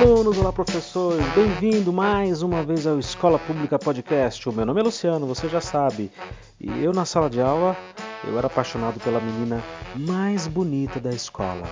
alunos, olá professores, bem-vindo mais uma vez ao Escola Pública Podcast. O meu nome é Luciano, você já sabe. E eu na sala de aula, eu era apaixonado pela menina mais bonita da escola.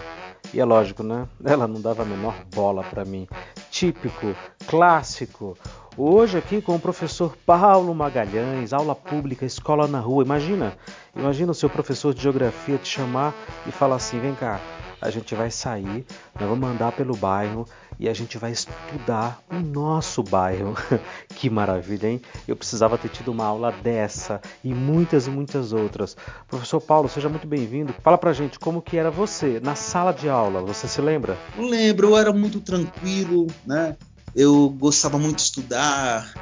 E é lógico, né? Ela não dava a menor bola para mim. Típico, clássico. Hoje aqui com o professor Paulo Magalhães, aula pública, escola na rua. Imagina, imagina o seu professor de geografia te chamar e falar assim: "Vem cá, a gente vai sair, nós vamos andar pelo bairro e a gente vai estudar o nosso bairro. que maravilha, hein? Eu precisava ter tido uma aula dessa e muitas e muitas outras. Professor Paulo, seja muito bem-vindo. Fala pra gente como que era você na sala de aula, você se lembra? Lembro, eu era muito tranquilo, né? Eu gostava muito de estudar,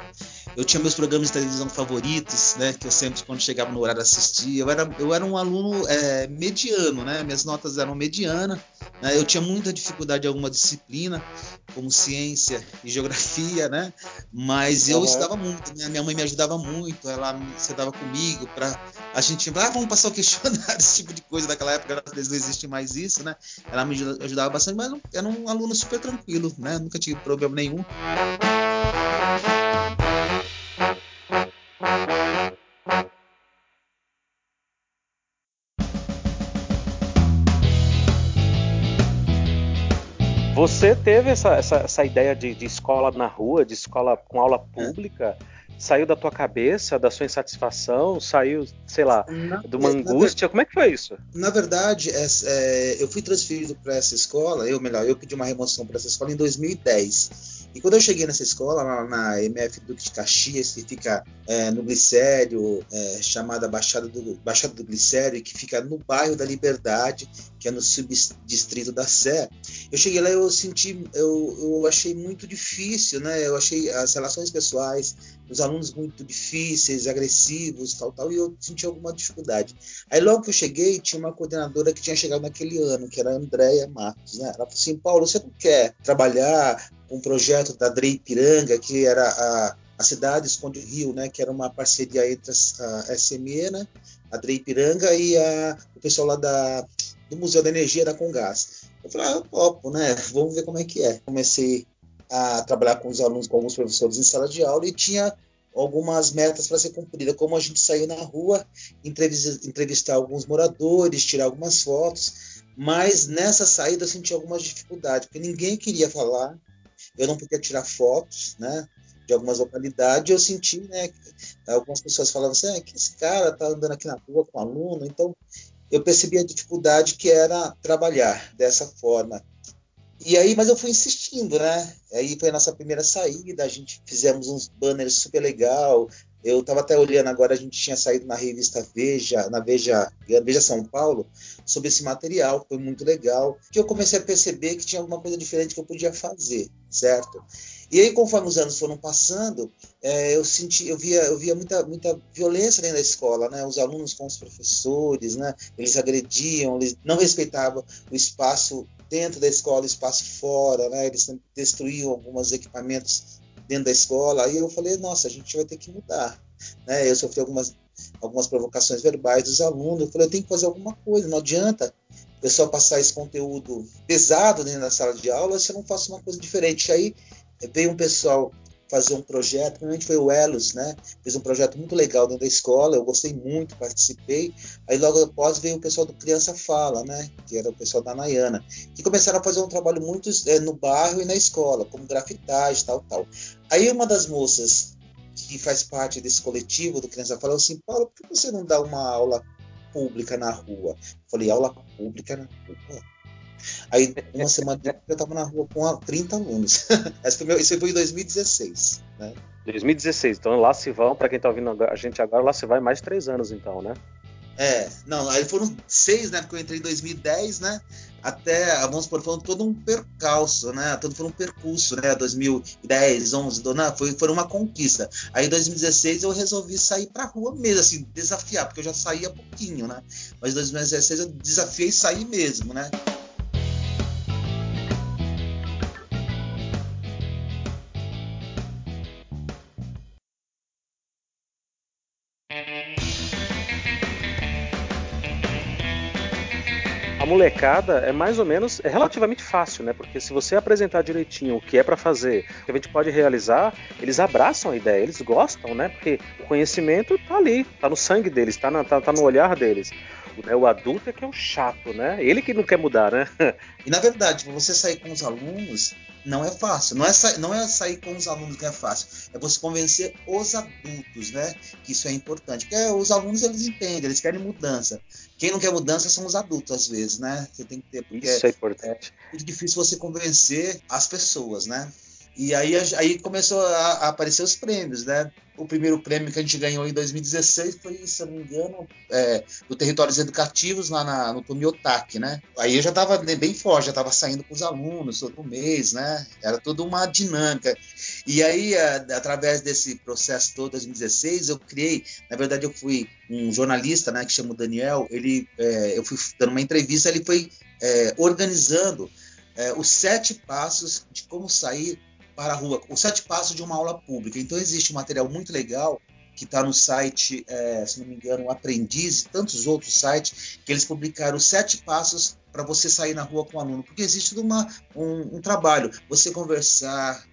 eu tinha meus programas de televisão favoritos, né? Que eu sempre, quando chegava no horário, assistia. Eu era, eu era um aluno é, mediano, né? Minhas notas eram medianas. Né? Eu tinha muita dificuldade em alguma disciplina, como ciência e geografia, né? Mas eu uhum. estudava muito. Minha, minha mãe me ajudava muito. Ela sentava comigo para a gente, ah, vamos passar o questionário, esse tipo de coisa. Daquela época, às vezes não existe mais isso, né? Ela me ajudava bastante, mas era um aluno super tranquilo, né? Nunca tive problema nenhum. Você teve essa, essa, essa ideia de, de, escola na rua, de escola com aula pública? Saiu da tua cabeça, da sua insatisfação? Saiu, sei lá, na, de uma angústia? Como é que foi isso? Na verdade, é, é, eu fui transferido para essa escola, eu melhor, eu pedi uma remoção para essa escola em 2010. E quando eu cheguei nessa escola, na, na MF Duque de Caxias, que fica é, no Glicério, é, chamada Baixada do, Baixada do Glicério, que fica no bairro da Liberdade, que é no subdistrito da Sé, eu cheguei lá e eu senti, eu, eu achei muito difícil, né? Eu achei as relações pessoais, os alunos muito difíceis, agressivos, tal, tal, e eu senti alguma dificuldade. Aí logo que eu cheguei, tinha uma coordenadora que tinha chegado naquele ano, que era a Andréia Marques, né? Ela falou assim, Paulo, você não quer trabalhar um projeto da Drei Piranga, que era a, a cidade Esconde Rio, né, que era uma parceria entre a SME, né, a Drei Piranga e a, o pessoal lá da, do Museu da Energia da Congás. Eu falei, ah, eu topo, né, vamos ver como é que é. Comecei a trabalhar com os alunos, com alguns professores em sala de aula e tinha algumas metas para ser cumprida, como a gente sair na rua, entrevistar, entrevistar alguns moradores, tirar algumas fotos, mas nessa saída eu senti algumas dificuldades, porque ninguém queria falar, eu não podia tirar fotos, né? De algumas localidades, eu senti, né? Algumas pessoas falavam assim, ah, que esse cara tá andando aqui na rua com aluno, então eu percebi a dificuldade que era trabalhar dessa forma. E aí, mas eu fui insistindo, né? Aí foi a nossa primeira saída, a gente fizemos uns banners super legal. Eu estava até olhando agora, a gente tinha saído na revista Veja, na Veja, Veja São Paulo, sobre esse material, foi muito legal. Que eu comecei a perceber que tinha alguma coisa diferente que eu podia fazer, certo? E aí, conforme os anos foram passando, é, eu senti, eu via, eu via muita, muita violência dentro da escola, né? Os alunos com os professores, né? Eles agrediam, eles não respeitavam o espaço dentro da escola, o espaço fora, né? Eles destruíam alguns equipamentos dentro da escola. Aí eu falei, nossa, a gente vai ter que mudar, né? Eu sofri algumas algumas provocações verbais dos alunos. Eu falei, eu tenho que fazer alguma coisa, não adianta eu só passar esse conteúdo pesado dentro da sala de aula se eu não faço uma coisa diferente. Aí veio um pessoal fazer um projeto, primeiramente foi o Elos, né? Fez um projeto muito legal dentro da escola, eu gostei muito, participei. Aí logo após veio o pessoal do Criança Fala, né? Que era o pessoal da Nayana, que começaram a fazer um trabalho muito é, no bairro e na escola, como grafitagem, tal, tal. Aí uma das moças que faz parte desse coletivo do Criança Fala assim, Paulo, por que você não dá uma aula pública na rua? Eu falei, aula pública na rua? Aí, uma semana depois, eu estava na rua com 30 alunos. Isso foi em 2016, né? 2016, então lá se vão, para quem está ouvindo a gente agora, lá se vai mais de três anos, então, né? É, não, aí foram seis, né? Porque eu entrei em 2010, né? Até, vamos supor, foi todo um percalço, né? Todo foi um percurso, né? 2010, 11, do, não, foi, foi uma conquista. Aí em 2016 eu resolvi sair pra rua mesmo, assim, desafiar, porque eu já saía pouquinho, né? Mas em 2016 eu desafiei sair mesmo, né? A molecada é mais ou menos, é relativamente fácil, né? Porque se você apresentar direitinho o que é para fazer, o que a gente pode realizar, eles abraçam a ideia, eles gostam, né? Porque o conhecimento tá ali, tá no sangue deles, tá, na, tá, tá no olhar deles. Né? O adulto é que é o chato, né? Ele que não quer mudar, né? E na verdade, você sair com os alunos não é fácil. Não é, não é sair com os alunos que é fácil. É você convencer os adultos, né? Que isso é importante. Porque os alunos eles entendem, eles querem mudança. Quem não quer mudança são os adultos, às vezes, né? Você tem que ter. Porque isso é importante. É muito difícil você convencer as pessoas, né? E aí, aí começou a, a, aparecer os prêmios, né? O primeiro prêmio que a gente ganhou em 2016 foi, se eu não me engano, é, do Territórios Educativos lá na, no Tomiotaki, né? Aí eu já estava bem forte, já estava saindo com os alunos todo mês, né? Era toda uma dinâmica. E aí, a, através desse processo todo, 2016, eu criei, na verdade, eu fui um jornalista, né, que chama Daniel, ele, é, eu fui dando uma entrevista, ele foi é, organizando é, os sete passos de como sair para a rua, os sete passos de uma aula pública. Então existe um material muito legal que está no site, é, se não me engano, Aprendiz e tantos outros sites, que eles publicaram os sete passos para você sair na rua com o aluno, porque existe uma, um, um trabalho, você conversar,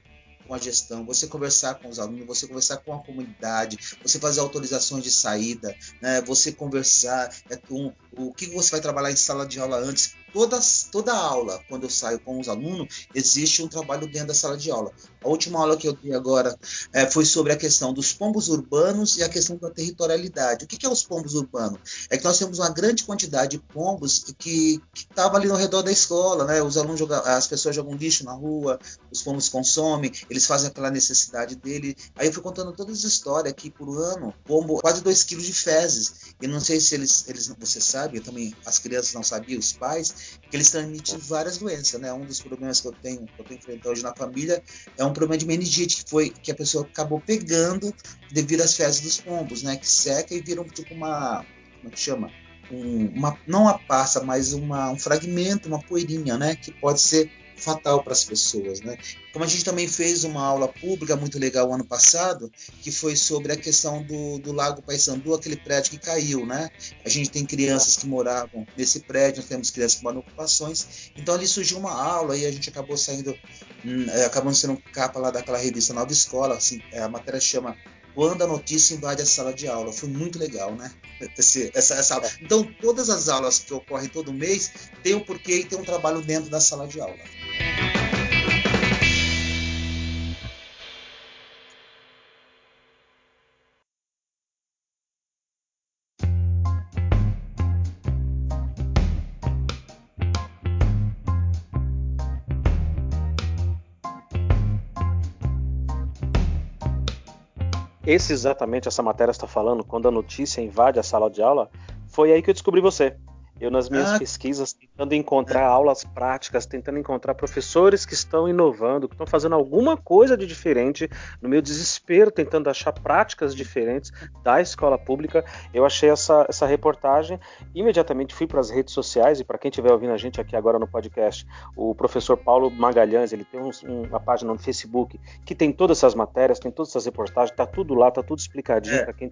com a gestão, você conversar com os alunos, você conversar com a comunidade, você fazer autorizações de saída, né? você conversar é, com o que você vai trabalhar em sala de aula antes, toda, toda aula, quando eu saio com os alunos, existe um trabalho dentro da sala de aula. A última aula que eu dei agora é, foi sobre a questão dos pombos urbanos e a questão da territorialidade. O que, que é os pombos urbanos? É que nós temos uma grande quantidade de pombos que estavam ali no redor da escola, né? Os alunos jogam, as pessoas jogam lixo na rua, os pombos consomem, eles fazem aquela necessidade dele. Aí eu fui contando todas as histórias que por ano, pombo, quase 2 quilos de fezes. E não sei se eles, eles você sabe, também as crianças não sabiam, os pais, que eles transmitem várias doenças, né? Um dos problemas que eu tenho, que eu tenho enfrentado hoje na família, é um problema de meningite, que foi que a pessoa acabou pegando devido às fezes dos pombos, né? Que seca e viram tipo uma, como é que chama? Um, uma, não uma passa, mas uma, um fragmento, uma poeirinha, né? Que pode ser fatal para as pessoas, né? Como a gente também fez uma aula pública muito legal ano passado, que foi sobre a questão do, do Lago Paissandu, aquele prédio que caiu, né? A gente tem crianças que moravam nesse prédio, nós temos crianças que moram em ocupações, então ali surgiu uma aula e a gente acabou saindo, hum, é, acabando sendo capa lá daquela revista Nova Escola, assim, é, a matéria chama quando a notícia invade a sala de aula. Foi muito legal, né? Esse, essa, essa aula. Então, todas as aulas que ocorrem todo mês tem um porquê e tem um trabalho dentro da sala de aula. Esse exatamente essa matéria está falando, quando a notícia invade a sala de aula, foi aí que eu descobri você. Eu, nas minhas ah. pesquisas, tentando encontrar aulas práticas, tentando encontrar professores que estão inovando, que estão fazendo alguma coisa de diferente, no meu desespero, tentando achar práticas diferentes da escola pública, eu achei essa, essa reportagem. Imediatamente fui para as redes sociais, e para quem estiver ouvindo a gente aqui agora no podcast, o professor Paulo Magalhães, ele tem um, uma página no Facebook que tem todas essas matérias, tem todas essas reportagens, está tudo lá, está tudo explicadinho é. para quem.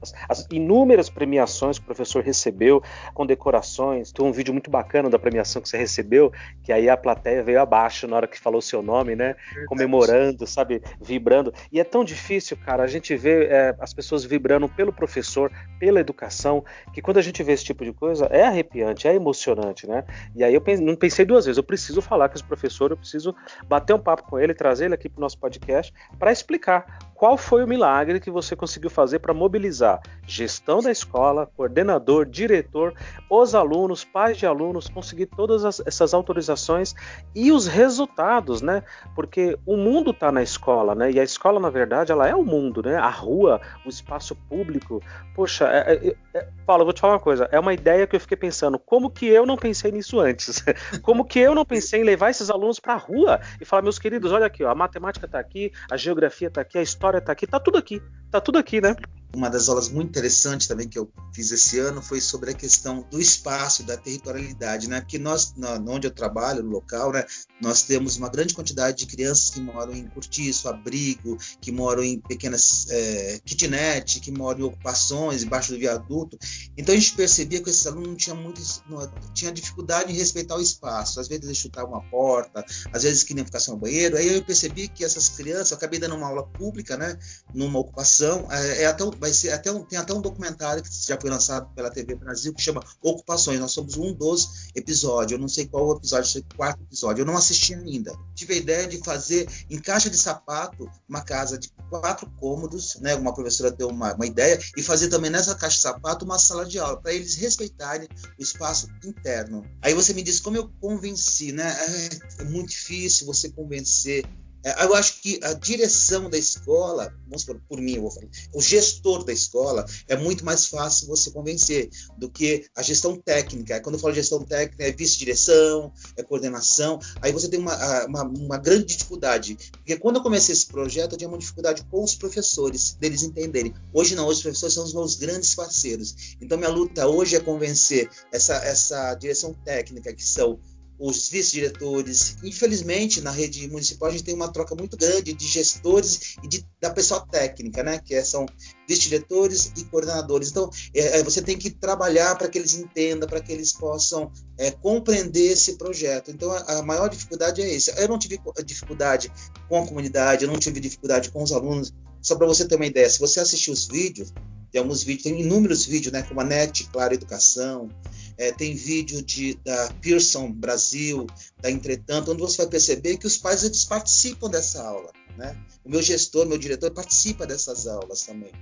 As, as inúmeras premiações que o professor recebeu, com decorações tem um vídeo muito bacana da premiação que você recebeu, que aí a plateia veio abaixo na hora que falou o seu nome, né? Verdade. Comemorando, sabe? Vibrando. E é tão difícil, cara, a gente vê é, as pessoas vibrando pelo professor, pela educação, que quando a gente vê esse tipo de coisa, é arrepiante, é emocionante, né? E aí eu pense, não pensei duas vezes, eu preciso falar com esse professor, eu preciso bater um papo com ele, trazer ele aqui para o nosso podcast para explicar qual foi o milagre que você conseguiu fazer para mobilizar gestão da escola, coordenador, diretor, os alunos, pais de alunos, conseguir todas as, essas autorizações e os resultados, né? Porque o mundo está na escola, né? E a escola, na verdade, ela é o mundo, né? A rua, o espaço público. Poxa, é, é, é, Paulo, eu vou te falar uma coisa. É uma ideia que eu fiquei pensando. Como que eu não pensei nisso antes? Como que eu não pensei em levar esses alunos para a rua e falar, meus queridos, olha aqui, ó, a matemática está aqui, a geografia está aqui, a história história tá aqui, tá tudo aqui. Tá tudo aqui, né? Uma das aulas muito interessantes também que eu fiz esse ano foi sobre a questão do espaço, da territorialidade, né? Porque nós, onde eu trabalho, no local, né, nós temos uma grande quantidade de crianças que moram em cortiço, abrigo, que moram em pequenas é, kitnet, que moram em ocupações, embaixo do viaduto. Então a gente percebia que esses alunos não tinham muito, não, tinha dificuldade em respeitar o espaço. Às vezes eles chutavam uma porta, às vezes queriam ficar sem o banheiro. Aí eu percebi que essas crianças, eu acabei dando uma aula pública, né, numa ocupação. É, é até, vai ser até um, tem até um documentário que já foi lançado pela TV Brasil que chama Ocupações. Nós somos um dos episódios. Eu não sei qual episódio, sei quarto episódio. Eu não assisti ainda. Tive a ideia de fazer em caixa de sapato uma casa de quatro cômodos, né? Uma professora deu uma, uma ideia e fazer também nessa caixa de sapato uma sala de aula para eles respeitarem o espaço interno. Aí você me diz como eu convenci, né? É, é muito difícil você convencer é, eu acho que a direção da escola, vamos por, por mim, eu vou falar, o gestor da escola é muito mais fácil você convencer do que a gestão técnica. Quando eu falo gestão técnica, é vice-direção, é coordenação. Aí você tem uma, uma, uma, grande dificuldade. Porque quando eu comecei esse projeto, eu tinha uma dificuldade com os professores, deles entenderem. Hoje não, hoje os professores são os meus grandes parceiros. Então, minha luta hoje é convencer essa, essa direção técnica, que são os vice-diretores. Infelizmente, na rede municipal, a gente tem uma troca muito grande de gestores e de, da pessoa técnica, né? Que é, são vice-diretores e coordenadores. Então, é, é você tem que trabalhar para que eles entendam, para que eles possam é, compreender esse projeto. Então, a, a, maior dificuldade é essa. Eu não tive dificuldade com a comunidade, eu não tive dificuldade com os alunos. Só para você ter uma ideia, se você assistir os vídeos, tem alguns vídeos, tem inúmeros vídeos, né? Como a NET, Claro Educação, é, tem vídeo de, da Pearson Brasil, da Entretanto, onde você vai perceber que os pais eles participam dessa aula. Né? O meu gestor, meu diretor participa dessas aulas também.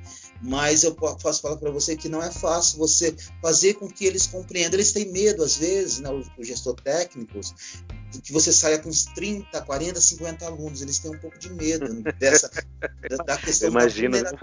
Mas eu posso falar para você que não é fácil você fazer com que eles compreendam. Eles têm medo, às vezes, né, o, gestor técnicos, que você saia com uns 30, 40, 50 alunos. Eles têm um pouco de medo dessa, da, da questão Imagina, da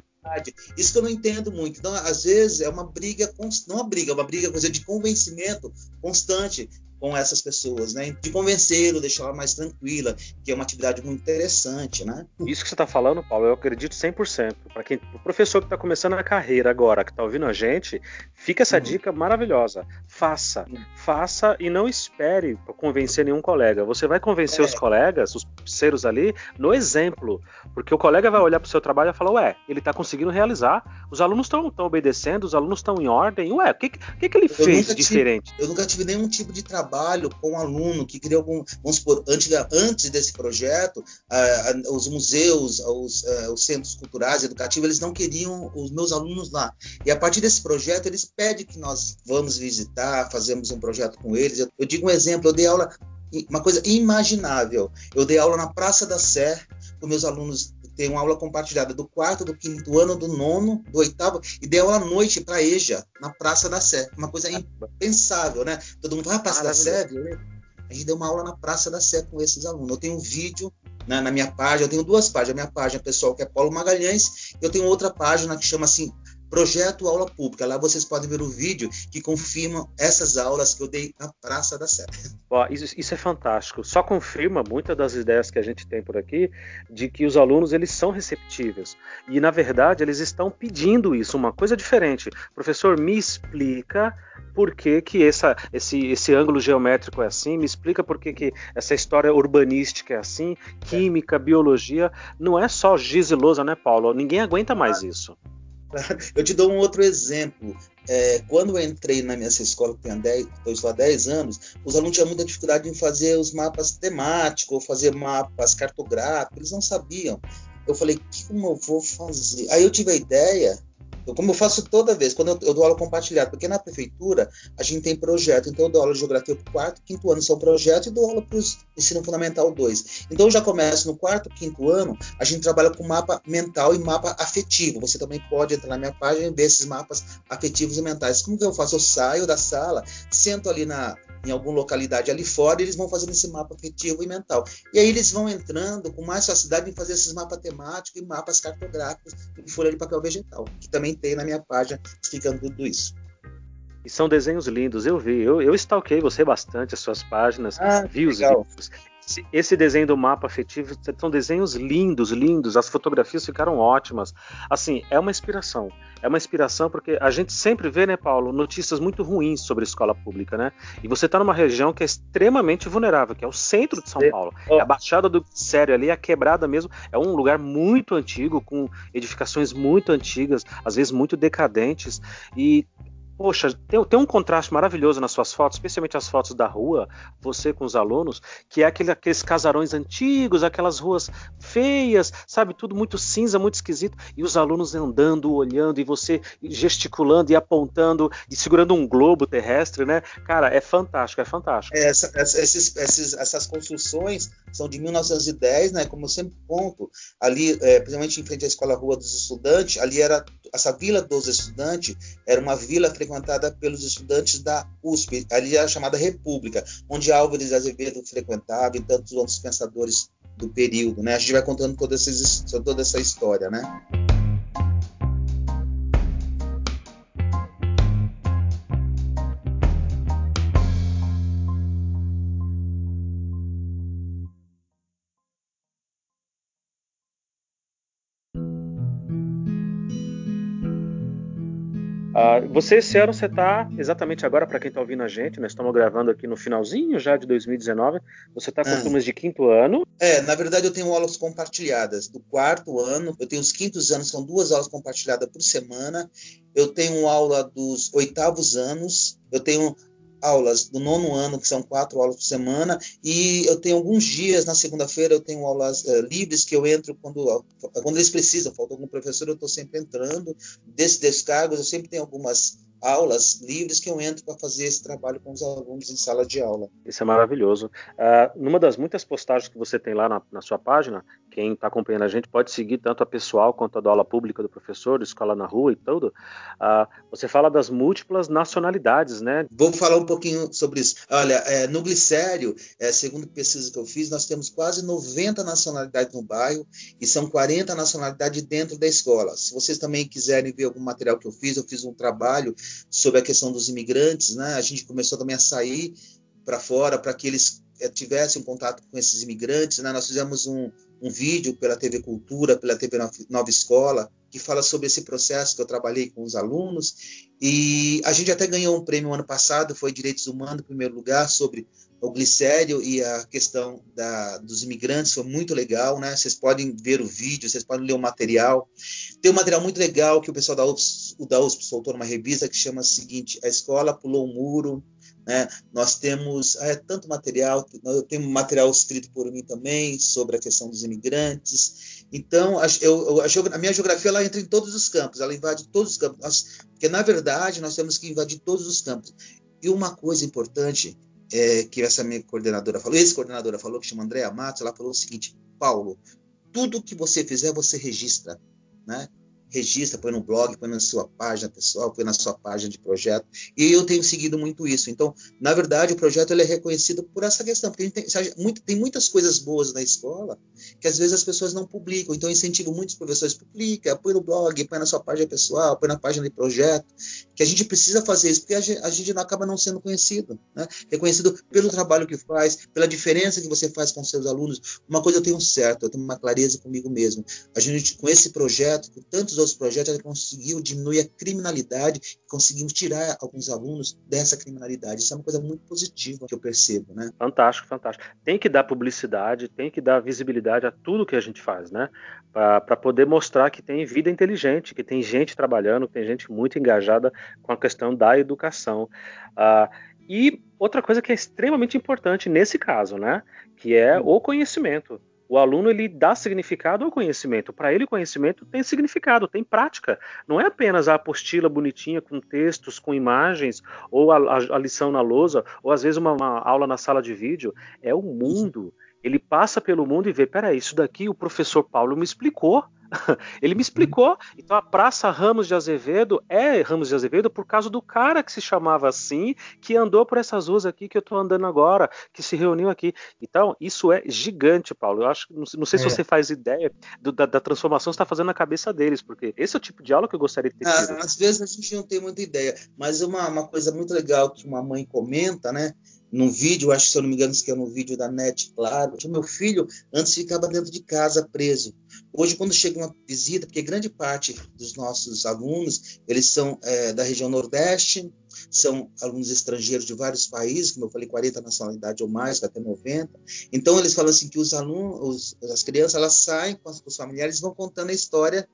isso que eu não entendo muito. Então, às vezes, é uma briga, não uma briga, é uma briga coisa de convencimento constante com essas pessoas, né? De convencê-lo, deixá-la mais tranquila, que é uma atividade muito interessante, né? Isso que você está falando, Paulo, eu acredito 100%. Para quem, o professor que está começando a carreira agora, que está ouvindo a gente, fica essa uhum. dica maravilhosa. Faça, uhum. faça e não espere convencer nenhum colega. Você vai convencer é. os colegas, os parceiros ali, no exemplo, porque o colega vai olhar para o seu trabalho e falar, ué, ele está conseguindo realizar, os alunos estão obedecendo, os alunos estão em ordem, ué, o que, que, que ele eu fez diferente? Tive, eu nunca tive nenhum tipo de trabalho trabalho com aluno que queria algum, vamos supor, antes, antes desse projeto, uh, os museus, os, uh, os, centros culturais, educativos, eles não queriam os meus alunos lá. E a partir desse projeto, eles pedem que nós vamos visitar, fazemos um projeto com eles. Eu, eu digo um exemplo, eu dei aula, uma coisa imaginável. Eu dei aula na Praça da Sé, com meus alunos tem uma aula compartilhada do quarto, do quinto ano, do nono, do oitavo, e deu à noite para EJA, na Praça da Sé. Uma coisa impensável, né? Todo mundo vai ah, Praça da Sé, A gente deu uma aula na Praça da Sé com esses alunos. Eu tenho um vídeo né, na minha página, eu tenho duas páginas. A minha página pessoal, que é Paulo Magalhães, eu tenho outra página que chama assim Projeto Aula Pública. Lá vocês podem ver o vídeo que confirma essas aulas que eu dei na Praça da Sé. Isso, isso, é fantástico. Só confirma muitas das ideias que a gente tem por aqui de que os alunos eles são receptivos e na verdade eles estão pedindo isso, uma coisa diferente. Professor, me explica por que, que essa, esse, esse ângulo geométrico é assim, me explica por que, que essa história urbanística é assim, química, é. biologia, não é só gizelosa, né, Paulo? Ninguém aguenta mais isso. Eu te dou um outro exemplo. É, quando eu entrei na minha escola, que tem 10, estou há 10 anos, os alunos tinham muita dificuldade em fazer os mapas temáticos, ou fazer mapas cartográficos, eles não sabiam. Eu falei, como eu vou fazer? Aí eu tive a ideia como eu faço toda vez, quando eu, eu, dou aula compartilhada, porque na prefeitura a gente tem projeto, então eu dou aula de geografia para o quarto, quinto ano são projetos e dou aula para o ensino fundamental 2. Então eu já começo no quarto, quinto ano, a gente trabalha com mapa mental e mapa afetivo. Você também pode entrar na minha página e ver esses mapas afetivos e mentais. Como que eu faço? Eu saio da sala, sento ali na, em alguma localidade ali fora, e eles vão fazendo esse mapa afetivo e mental. E aí eles vão entrando com mais facilidade em fazer esses mapas temáticos e mapas cartográficos em folha de papel vegetal, que também tem na minha página explicando tudo isso. E são desenhos lindos, eu vi. Eu, eu stalkei você bastante, as suas páginas, ah, vi os livros. Esse desenho do mapa afetivo são desenhos lindos, lindos. As fotografias ficaram ótimas. Assim, é uma inspiração. É uma inspiração porque a gente sempre vê, né, Paulo, notícias muito ruins sobre escola pública, né? E você está numa região que é extremamente vulnerável, que é o centro de São Paulo. É a Baixada do Sério ali, a quebrada mesmo. É um lugar muito antigo, com edificações muito antigas, às vezes muito decadentes. E poxa, tem, tem, um contraste maravilhoso nas suas fotos, especialmente as fotos da rua, você com os alunos, que é aquele, aqueles casarões antigos, aquelas ruas feias, sabe, tudo muito cinza, muito esquisito, e os alunos andando, olhando, e você gesticulando e apontando e segurando um globo terrestre, né? Cara, é fantástico, é fantástico. É, essa, esses, esses, essas construções são de 1910, né? Como eu sempre conto, ali, é, principalmente em frente à Escola Rua dos Estudantes, ali era essa Vila dos Estudantes, era uma vila frequentada pelos estudantes da USP, ali era chamada República, onde Álvares Azevedo frequentava e tantos outros pensadores do período, né? A gente vai contando toda essa, toda essa história, né? Você, esse ano, você está, exatamente agora, para quem está ouvindo a gente, nós estamos gravando aqui no finalzinho já de 2019, você está com ah. turmas de quinto ano. É, na verdade eu tenho aulas compartilhadas. Do quarto ano, eu tenho os quintos anos, são duas aulas compartilhadas por semana. Eu tenho aula dos oitavos anos, eu tenho aulas do nono ano, que são quatro aulas por semana, e eu tenho alguns dias, na segunda-feira, eu tenho aulas uh, livres que eu entro quando, quando eles precisam, falta algum professor, eu estou sempre entrando. Desses descargos, eu sempre tenho algumas aulas livres que eu entro para fazer esse trabalho com os alunos em sala de aula. Isso é maravilhoso. Uh, numa das muitas postagens que você tem lá na, na sua página, quem está acompanhando a gente pode seguir tanto a pessoal quanto a da aula pública do professor, da escola na rua e tudo. Uh, você fala das múltiplas nacionalidades, né? Vou falar um pouquinho sobre isso. Olha, é, no Glicério, é, segundo pesquisa que eu fiz, nós temos quase 90 nacionalidades no bairro e são 40 nacionalidades dentro da escola. Se vocês também quiserem ver algum material que eu fiz, eu fiz um trabalho sobre a questão dos imigrantes, né? A gente começou também a sair para fora para que eles eh, tivessem um contato com esses imigrantes, né? Nós fizemos um, um vídeo pela TV Cultura, pela TV Nova Escola, que fala sobre esse processo que eu trabalhei com os alunos. E a gente até ganhou um prêmio ano passado, foi Direitos Humanos, em primeiro lugar, sobre o glicério e a questão da, dos imigrantes, foi muito legal, né? Vocês podem ver o vídeo, vocês podem ler o material. Tem um material muito legal que o pessoal da USP, o da USP soltou numa revista que chama o seguinte, A Escola Pulou um Muro, né? Nós temos é, tanto material, eu tenho material escrito por mim também sobre a questão dos imigrantes. Então, a, eu, a, a minha geografia ela entra em todos os campos, ela invade todos os campos. Nós, porque, na verdade, nós temos que invadir todos os campos. E uma coisa importante é, que essa minha coordenadora falou, ex-coordenadora falou, que chama Andréa Matos, ela falou o seguinte, Paulo, tudo que você fizer, você registra, né? Registra, põe no blog, põe na sua página pessoal, põe na sua página de projeto. E eu tenho seguido muito isso. Então, na verdade, o projeto ele é reconhecido por essa questão, porque tem, muito, tem, muitas coisas boas na escola que às vezes as pessoas não publicam. Então, eu incentivo muitos professores, publica, põe no blog, põe na sua página pessoal, põe na página de projeto, que a gente precisa fazer isso, porque a gente, a gente acaba não sendo conhecido. Né? Reconhecido pelo trabalho que faz, pela diferença que você faz com seus alunos. Uma coisa eu tenho certo, eu tenho uma clareza comigo mesmo. A gente, com esse projeto, com tantos outros projetos, ela conseguiu diminuir a criminalidade, conseguimos tirar alguns alunos dessa criminalidade. Isso é uma coisa muito positiva que eu percebo, né? Fantástico, fantástico. Tem que dar publicidade, tem que dar visibilidade a tudo que a gente faz, né? Para poder mostrar que tem vida inteligente, que tem gente trabalhando, que tem gente muito engajada com a questão da educação. Uh, e outra coisa que é extremamente importante nesse caso, né? Que é o conhecimento. O aluno ele dá significado ao conhecimento. Para ele, o conhecimento tem significado, tem prática. Não é apenas a apostila bonitinha com textos, com imagens, ou a, a, a lição na lousa, ou às vezes uma, uma, aula na sala de vídeo. É o mundo. Ele passa pelo mundo e vê: peraí, isso daqui o professor Paulo me explicou. Ele me explicou. Então a Praça Ramos de Azevedo é Ramos de Azevedo por causa do cara que se chamava assim, que andou por essas ruas aqui que eu estou andando agora, que se reuniu aqui. Então isso é gigante, Paulo. Eu acho, não sei se é. você faz ideia do, da, da, transformação que está fazendo na cabeça deles, porque esse é o tipo de aula que eu gostaria de ter ah, tido. Às vezes a gente não tem muita ideia, mas uma, uma coisa muito legal que uma mãe comenta, né? Num vídeo, acho que se eu não me engano, que é no vídeo da NET, claro, que meu filho antes ficava dentro de casa preso. Hoje, quando chega uma visita, porque grande parte dos nossos alunos, eles são é, da região Nordeste, são alunos estrangeiros de vários países, como eu falei, 40 nacionalidades ou mais, até 90. Então, eles falam assim que os alunos, os, as crianças, elas saem com os familiares e vão contando a história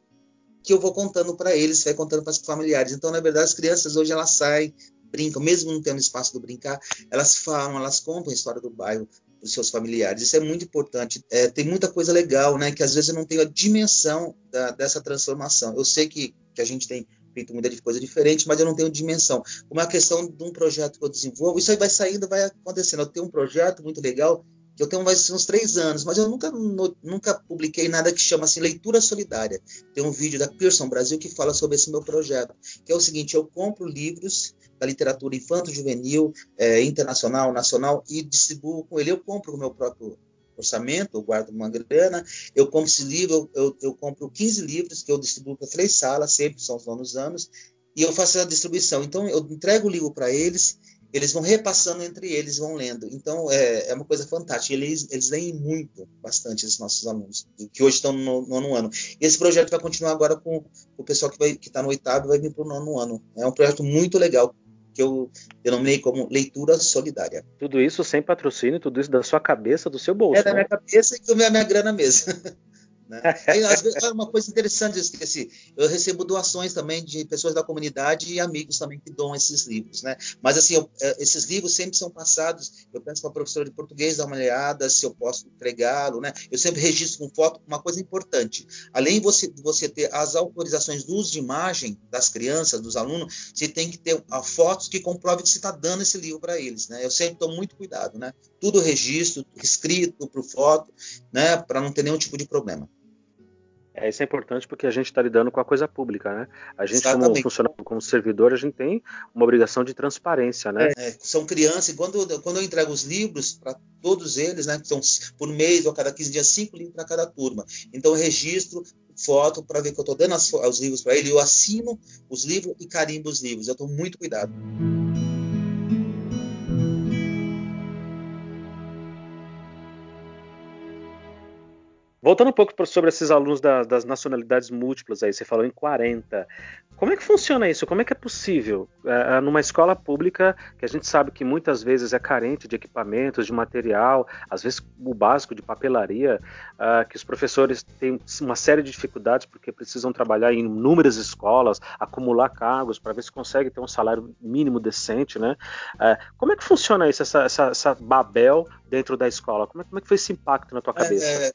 que eu vou contando para eles, vai contando para os familiares. Então, na verdade, as crianças hoje elas saem, brincam, mesmo não tendo espaço do brincar, elas falam, elas contam a história do bairro para os seus familiares. Isso é muito importante. É, tem muita coisa legal, né? Que às vezes eu não tenho a dimensão da, dessa transformação. Eu sei que, que a gente tem feito muita coisa diferente, mas eu não tenho dimensão. Como é a questão de um projeto que eu desenvolvo, isso aí vai saindo, vai acontecendo. Eu tenho um projeto muito legal que eu tenho mais uns três anos, mas eu nunca, no, nunca publiquei nada que chama assim leitura solidária. Tem um vídeo da Pearson Brasil que fala sobre esse meu projeto, que é o seguinte: eu compro livros da literatura infanto-juvenil, é, internacional, nacional e distribuo com ele. Eu compro o meu próprio orçamento, eu guardo uma grana, eu compro esse livro, eu, eu, eu compro 15 livros que eu distribuo para três salas, sempre são os anos anos, e eu faço a distribuição. Então eu entrego o livro para eles eles vão repassando entre eles, vão lendo. Então, é, é uma coisa fantástica. Eles, eles leem muito, bastante, esses nossos alunos, que hoje estão no, no nono ano. E esse projeto vai continuar agora com, o pessoal que está no oitavo e vai vir para o nono ano. É um projeto muito legal, que eu denominei como leitura solidária. Tudo isso sem patrocínio, tudo isso da sua cabeça, do seu bolso. É da né? minha cabeça e da minha, minha grana mesmo. Né? Às vezes, uma coisa interessante, eu esqueci. Eu recebo doações também de pessoas da comunidade e amigos também que doam esses livros, né? Mas assim, eu, é, esses livros sempre são passados. Eu peço para a professora de português dar uma olhada se eu posso entregá-lo, né? Eu sempre registro com foto. Uma coisa importante: além de você, você ter as autorizações do uso de imagem das crianças, dos alunos, você tem que ter fotos que comprovem que você está dando esse livro para eles, né? Eu sempre tomo muito cuidado, né? Tudo registro, escrito por foto, né? Para não ter nenhum tipo de problema. É, isso é importante porque a gente está lidando com a coisa pública, né? A gente, Exatamente. como funcionário, como servidor, a gente tem uma obrigação de transparência, né? É, são crianças, e quando, quando eu entrego os livros para todos eles, né? São por mês ou a cada 15 dias, cinco livros para cada turma. Então eu registro foto para ver que eu estou dando as, os livros para ele, eu assino os livros e carimbo os livros. Eu tomo muito cuidado. Voltando um pouco sobre esses alunos da, das nacionalidades múltiplas aí, você falou em 40. Como é que funciona isso? Como é que é possível é, numa escola pública que a gente sabe que muitas vezes é carente de equipamentos, de material, às vezes o básico de papelaria, uh, que os professores têm uma série de dificuldades porque precisam trabalhar em inúmeras escolas, acumular cargos para ver se consegue ter um salário mínimo decente, né? Uh, como é que funciona isso, essa, essa, essa Babel dentro da escola? Como é, como é que foi esse impacto na tua cabeça?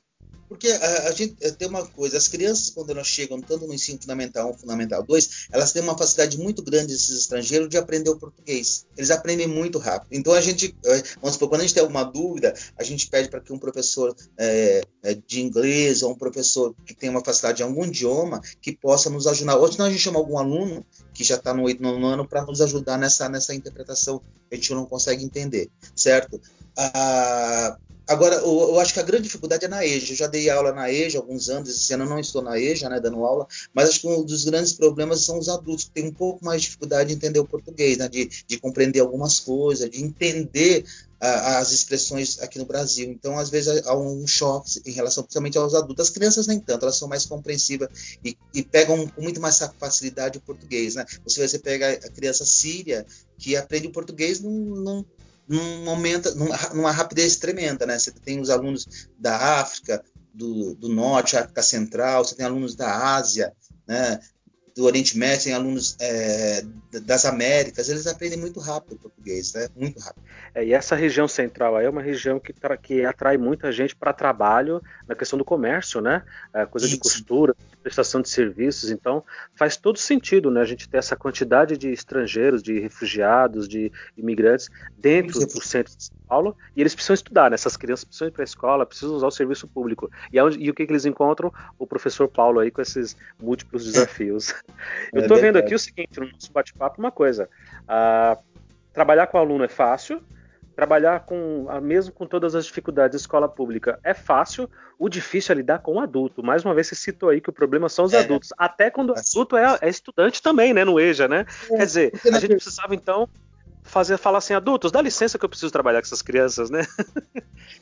Porque a, a, gente eh, tem uma coisa, as crianças, quando elas chegam tanto no ensino fundamental 1 fundamental 2, elas têm uma facilidade muito grande, esses estrangeiros, de aprender o português. Eles aprendem muito rápido. Então, a gente, eh, vamos supor, quando a gente tem alguma dúvida, a gente pede para que um professor é, de inglês ou um professor que tem uma facilidade em algum idioma que possa nos ajudar. Ou senão a gente chama algum aluno que já está no, no ano para nos ajudar nessa, nessa interpretação que a gente não consegue entender, certo? Ah, Agora, eu, eu, acho que a grande dificuldade é na EJA. Eu já dei aula na EJA há alguns anos, esse ano eu não estou na EJA, né, dando aula, mas acho que um dos grandes problemas são os adultos, que têm um pouco mais de dificuldade de entender o português, né, de, de compreender algumas coisas, de entender uh, as expressões aqui no Brasil. Então, às vezes, há um choque em relação principalmente aos adultos. As crianças nem tanto, elas são mais compreensivas e, e pegam com muito mais facilidade o português. Né? Você, você pega a criança síria, que aprende o português num, num num momento, numa rapidez tremenda, né? Você tem os alunos da África, do, do Norte, África Central, você tem alunos da Ásia, né? Do Oriente Médio, tem alunos é, das Américas, eles aprendem muito rápido o português, né? muito rápido. É, e essa região central aí é uma região que, que atrai muita gente para trabalho na questão do comércio, né? É, coisa Isso. de costura, prestação de serviços, então faz todo sentido né, a gente ter essa quantidade de estrangeiros, de refugiados, de imigrantes dentro do centro de São Paulo e eles precisam estudar, né? essas crianças precisam ir para a escola, precisam usar o serviço público. E, onde, e o que, que, eles encontram? O professor Paulo aí com esses múltiplos desafios. Eu estou é vendo aqui o seguinte, no nosso bate-papo, uma coisa. Uh, trabalhar com aluno é fácil, trabalhar com, mesmo com todas as dificuldades da escola pública, é fácil. O difícil é lidar com o adulto. Mais uma vez, você citou aí que o problema são os é. adultos. Até quando o adulto é, é, estudante também, né, no EJA, né? É, Quer dizer, a gente precisava, então, fazer falar assim, adultos, dá licença que eu preciso trabalhar com essas crianças, né?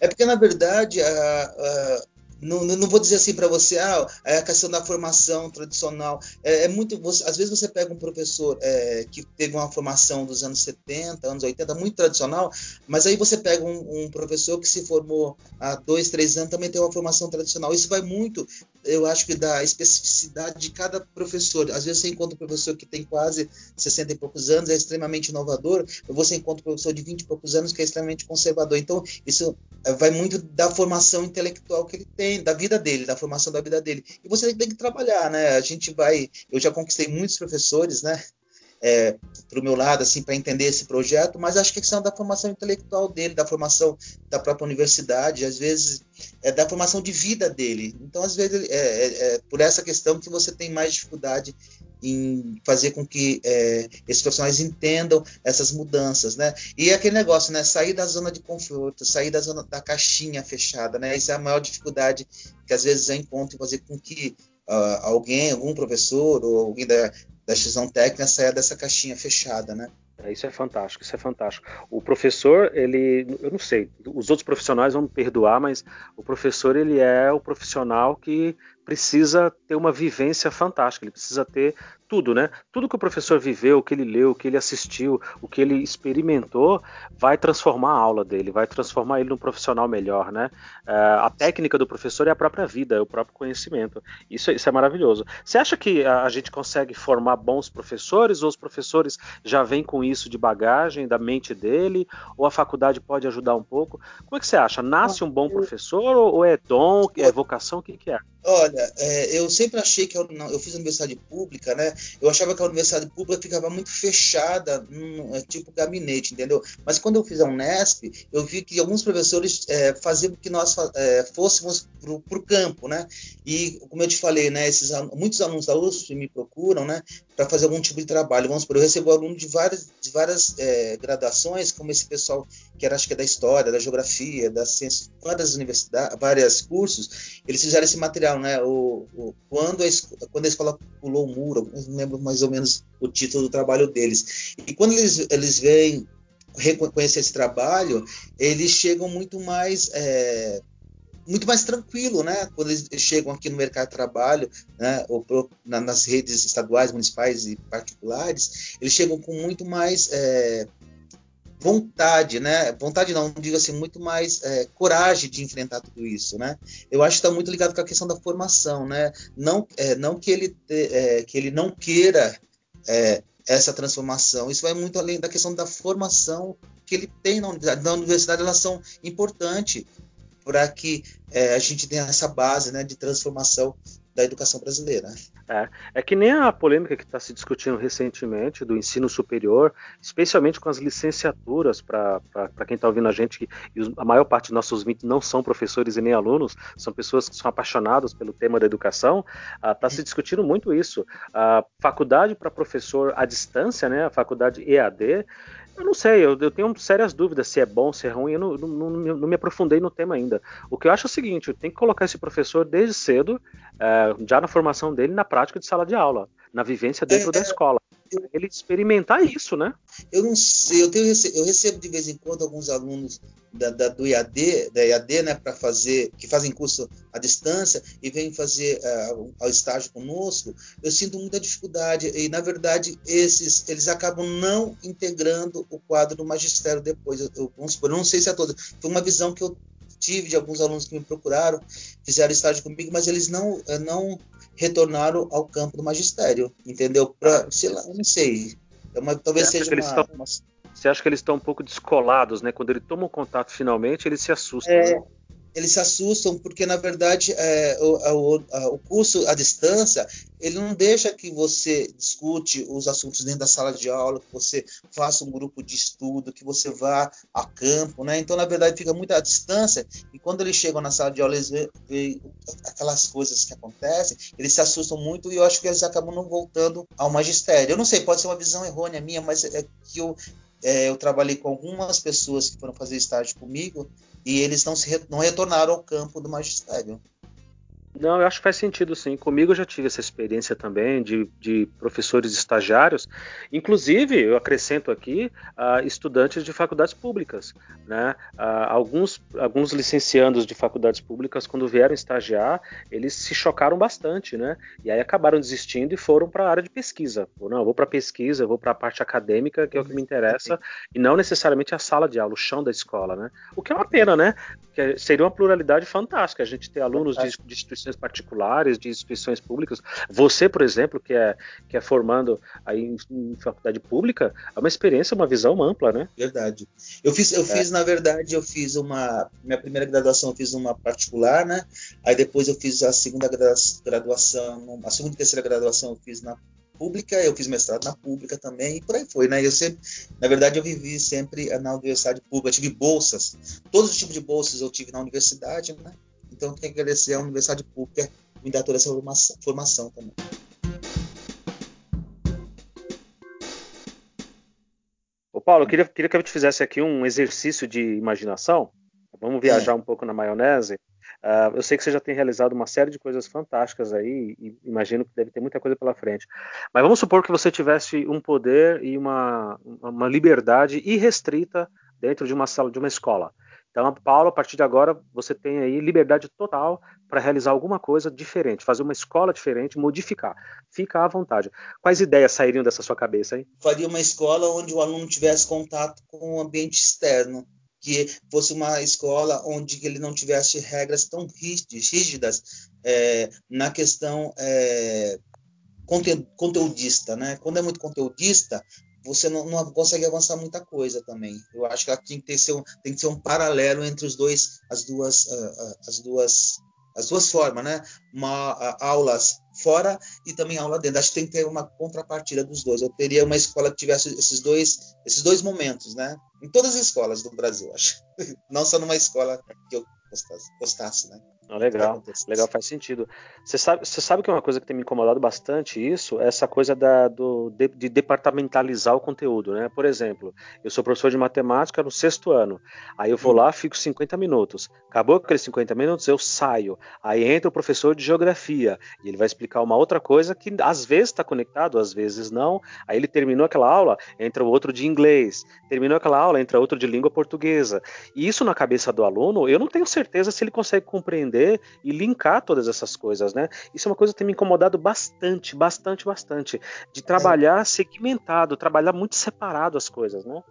É porque, na verdade, a, a não, não vou dizer assim para você, ah, é a questão da formação tradicional. É, é muito. Você, às vezes você pega um professor é, que teve uma formação dos anos 70, anos 80, muito tradicional, mas aí você pega um, um professor que se formou há dois, três anos, também tem uma formação tradicional. Isso vai muito eu acho que da especificidade de cada professor. Às vezes você encontra um professor que tem quase 60 e poucos anos, é extremamente inovador, ou você encontra um professor de 20 e poucos anos que é extremamente conservador. Então, isso eh, vai muito da formação intelectual que ele tem, da vida dele, da formação da vida dele. E você tem que trabalhar, né? A gente vai. Eu já conquistei muitos professores, né? É, para o meu lado, assim, para entender esse projeto, mas acho que é questão da formação intelectual dele, da formação da própria universidade, às vezes é da formação de vida dele. Então, às vezes, é, é, é por essa questão que você tem mais dificuldade em fazer com que é, esses profissionais entendam essas mudanças, né? E é aquele negócio, né? Sair da zona de conforto, sair da zona da caixinha fechada, né? Essa é a maior dificuldade que às vezes eu encontro em fazer com que uh, alguém, algum professor ou alguém da, da decisão técnica saia dessa caixinha fechada, né? É, isso é fantástico, isso é fantástico. O professor, ele, eu não sei, os outros profissionais vão me perdoar, mas o professor ele é o profissional que precisa ter uma vivência fantástica, ele precisa ter tudo, né? Tudo que o professor viveu, o que ele leu, o que ele assistiu, o que ele experimentou, vai transformar a aula dele, vai transformar ele num profissional melhor, né? Uh, a técnica do professor é a própria vida, é o próprio conhecimento. Isso, isso é maravilhoso. Você acha que a, gente consegue formar bons professores ou os professores já vêm com isso de bagagem da mente dele? Ou a faculdade pode ajudar um pouco? Como é que você acha? Nasce um bom professor ou, ou é dom, é vocação? O que, que é? Olha, é, eu sempre achei que eu, não, eu fiz universidade pública, né? Eu achava que a universidade pública ficava muito fechada, num, é, tipo gabinete, entendeu? Mas quando eu fiz a Unesp, eu vi que alguns professores é, faziam que nós é, fôssemos para o campo, né? E como eu te falei, né? Esses, muitos alunos da USP me procuram, né? Para fazer algum tipo de trabalho. Vamos supor, eu recebo alunos de várias, de várias é, graduações, como esse pessoal que era, acho que é da história, da geografia, da ciência, várias universidades, vários cursos, eles fizeram esse material, né? O, o quando, a, quando a escola pulou o muro, não lembro mais ou menos o título do trabalho deles. E quando eles, eles vêm reconhecer esse trabalho, eles chegam muito mais é, muito mais tranquilo, né? Quando eles chegam aqui no mercado de trabalho, né? Ou pro, na, nas redes estaduais, municipais e particulares, eles chegam com muito mais é, vontade, né? Vontade não, digo assim, muito mais é, coragem de enfrentar tudo isso, né? Eu acho que está muito ligado com a questão da formação, né? Não, é, não que ele é, que ele não queira é, essa transformação. Isso vai muito além da questão da formação que ele tem na universidade. Na universidade elas são importantes para que é, a gente tenha essa base, né, de transformação da educação brasileira. É, é que nem a polêmica que está se discutindo recentemente do ensino superior, especialmente com as licenciaturas, para quem está ouvindo a gente, e a maior parte dos nossos ouvintes não são professores e nem alunos, são pessoas que são apaixonadas pelo tema da educação, está ah, se discutindo muito isso. A faculdade para professor à distância, né, a faculdade EAD, eu não sei, eu, eu, tenho sérias dúvidas se é bom, se é ruim, eu não, não, não, não, me aprofundei no tema ainda. O que eu acho é o seguinte: tem que colocar esse professor desde cedo, é, já na formação dele, na prática de sala de aula, na vivência dentro é, da é, escola. Ele experimentar isso, né? Eu não sei, eu, tenho, eu recebo de vez em quando alguns alunos da, da do IAD, da IAD, né, para fazer, que fazem curso à distância e vêm fazer uh, ao estágio conosco. Eu sinto muita dificuldade e, na verdade, esses eles acabam não integrando o quadro do magistério depois. Eu, eu, eu não sei se é toda. Foi uma visão que eu tive de alguns alunos que me procuraram, fizeram estágio comigo, mas eles não, eh, não retornaram ao campo do magistério, entendeu? Pra, sei lá, não sei. É uma, talvez seja uma, estão, uma, Você acha que eles estão um pouco descolados, né? Quando ele toma um contato finalmente, eles se assustam. É, né? Eles se assustam porque na verdade é, o, o, o, curso à distância ele não deixa que você discute os assuntos dentro da sala de aula, que você faça um grupo de estudo, que você vá a campo, né? Então na verdade fica muito à distância e quando eles chegam na sala de aula eles veem aquelas coisas que acontecem, eles se assustam muito e eu acho que eles acabam não voltando ao magistério. Eu não sei, pode ser uma visão errônea minha, mas é que eu é, eu trabalhei com algumas pessoas que foram fazer estágio comigo e eles não, se, não retornaram ao campo do magistério. Não, eu acho que faz sentido sim. Comigo eu já tive essa experiência também de, de professores estagiários, inclusive, eu acrescento aqui, uh, estudantes de faculdades públicas. Né? Uh, alguns, alguns licenciandos de faculdades públicas, quando vieram estagiar, eles se chocaram bastante, né? E aí acabaram desistindo e foram para a área de pesquisa. Ou não, eu vou para pesquisa, eu vou para a parte acadêmica, que é o que me interessa, e não necessariamente a sala de aula, o chão da escola, né? O que é uma pena, né? Porque seria uma pluralidade fantástica a gente ter alunos de, de instituições instituições particulares, de instituições públicas. Você, por exemplo, que é, que é formando aí em, em faculdade pública, é uma experiência, uma visão ampla, né? Verdade. Eu fiz, eu é. fiz, na verdade, eu fiz uma. Minha primeira graduação eu fiz uma particular, né? Aí depois eu fiz a segunda graduação, a segunda e terceira graduação eu fiz na pública, eu fiz mestrado na pública também, e por aí foi, né? Eu sempre, na verdade, eu vivi sempre na universidade pública, eu tive bolsas, todos os tipos de bolsas eu tive na universidade, né? Então, tenho que agradecer à universidade pública me dar toda essa formação, formação também. Ô Paulo, eu queria, queria que eu te fizesse aqui um exercício de imaginação. Vamos viajar é. um pouco na maionese. Uh, eu sei que você já tem realizado uma série de coisas fantásticas aí, e imagino que deve ter muita coisa pela frente. Mas vamos supor que você tivesse um poder e uma, uma liberdade irrestrita dentro de uma sala de uma escola. Então, Paulo, a partir de agora, você tem aí liberdade total para realizar alguma coisa diferente, fazer uma escola diferente, modificar. Fica à vontade. Quais ideias sairiam dessa sua cabeça, hein? Faria uma escola onde o aluno tivesse contato com o ambiente externo, que fosse uma escola onde ele não tivesse regras tão rígidas é, na questão é, conteudista, né? Quando é muito conteudista, você não, não, consegue avançar muita coisa também. Eu acho que tem que, ter um, tem que ser um paralelo entre os dois, as duas, uh, uh, as duas, as duas formas, né? Uma, uh, aulas fora e também aula dentro. Acho que tem que ter uma contrapartida dos dois. Eu teria uma escola que tivesse esses dois, esses dois momentos, né? Em todas as escolas do Brasil, acho. Não só numa escola que eu gostasse, gostasse né? Ah, legal, legal, faz sentido. Você sabe, você sabe que é uma coisa que tem me incomodado bastante isso, é essa coisa da, do, de, de, departamentalizar o conteúdo, né? Por exemplo, eu sou professor de matemática no sexto ano, aí eu vou hum. lá, fico 50 minutos, acabou aqueles 50 minutos, eu saio, aí entra o professor de geografia, e ele vai explicar uma outra coisa que às vezes está conectado, às vezes não, aí ele terminou aquela aula, entra o outro de inglês, terminou aquela aula, entra outro de língua portuguesa, e isso na cabeça do aluno, eu não tenho certeza se ele consegue compreender entender e linkar todas essas coisas, né? Isso é uma coisa que tem me incomodado bastante, bastante, bastante, de trabalhar segmentado, trabalhar muito separado as coisas, né?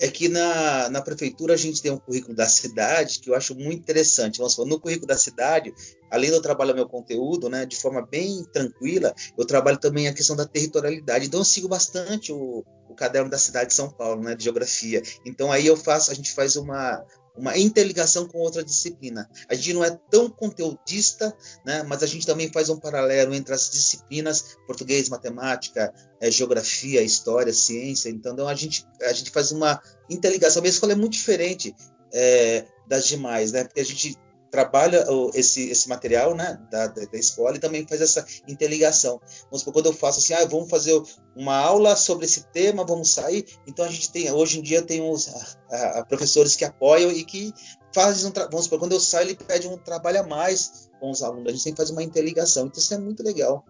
é que na, na prefeitura a gente tem um currículo da cidade que eu acho muito interessante. Vamos falar, no currículo da cidade, além de eu trabalhar meu conteúdo, né, de forma bem tranquila, eu trabalho também a questão da territorialidade. Então eu sigo bastante o, o caderno da cidade de São Paulo, né, de geografia. Então aí eu faço, a gente faz uma uma interligação com outra disciplina. A gente não é tão conteudista, né, mas a gente também faz um paralelo entre as disciplinas português, matemática, é, geografia, história, ciência. Então a gente, a gente faz uma interligação. A minha escola é muito diferente é, das demais, né, porque a gente trabalha esse, esse material né, da, da, escola e também faz essa interligação. Vamos supor, quando eu faço assim, ah, vamos fazer uma aula sobre esse tema, vamos sair. Então a gente tem, hoje em dia tem os a, a, professores que apoiam e que fazem um vamos supor, quando eu saio, ele pede um trabalho a mais com os alunos. A gente sempre faz uma interligação. Então isso é muito legal.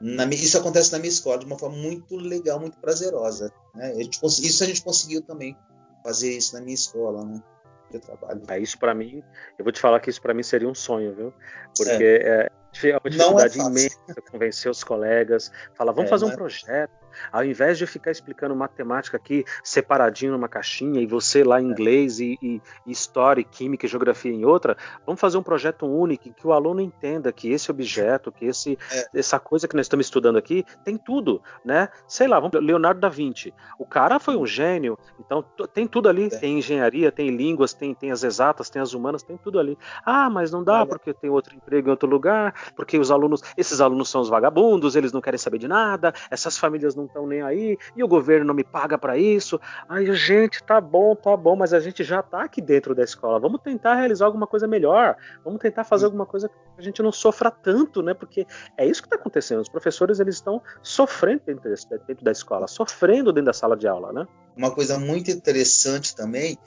Na, isso acontece na minha escola de uma forma muito legal, muito prazerosa. Né? A gente, isso a gente conseguiu também fazer isso na minha escola, né? De trabalho. É, isso para mim, eu vou te falar que isso para mim seria um sonho, viu? Porque é, é uma dificuldade é imensa convencer os colegas, falar, vamos é, fazer um é projeto, ao invés de ficar explicando matemática aqui separadinho numa caixinha e você lá em é. inglês e, e, história, e química e geografia em outra, vamos fazer um projeto único que o aluno entenda que esse objeto, que esse, é. essa coisa que nós estamos estudando aqui tem tudo, né? Sei lá, vamos, Leonardo da Vinci. O cara foi um gênio, então tem tudo ali, é. tem engenharia, tem línguas, tem, tem as exatas, tem as humanas, tem tudo ali. Ah, mas não dá porque tem outro emprego em outro lugar, porque os alunos, esses alunos são os vagabundos, eles não querem saber de nada, essas famílias não estão nem aí, e o governo não me paga para isso. Aí, gente, tá bom, tá bom, mas a gente já tá aqui dentro da escola. Vamos tentar realizar alguma coisa melhor. Vamos tentar fazer alguma coisa que a gente não sofra tanto, né? Porque é isso que está acontecendo. Os professores eles estão sofrendo dentro, dentro da escola, sofrendo dentro da sala de aula, né? Uma coisa muito interessante também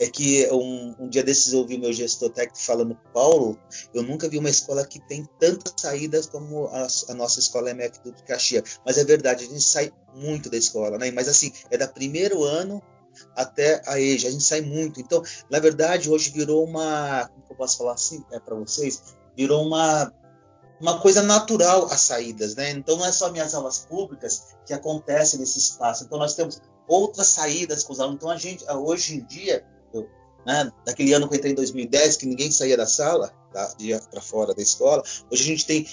é que um, um, dia desses eu ouvi meu gestor técnico falando, Paulo, eu nunca vi uma escola que tem tantas saídas como a, a nossa escola MF do Caxias. Mas é verdade, a gente sai muito da escola, né? Mas assim, é da primeiro ano até a EJA, a gente sai muito. Então, na verdade, hoje virou uma, como eu posso falar assim, é para vocês, virou uma uma coisa natural as saídas, né? Então não é só minhas aulas públicas que acontecem nesse espaço. Então nós temos outras saídas com os alunos. Então a gente hoje em dia né? Daquele ano que eu entrei em 2010, que ninguém saía da sala, para fora da escola. Hoje a gente tem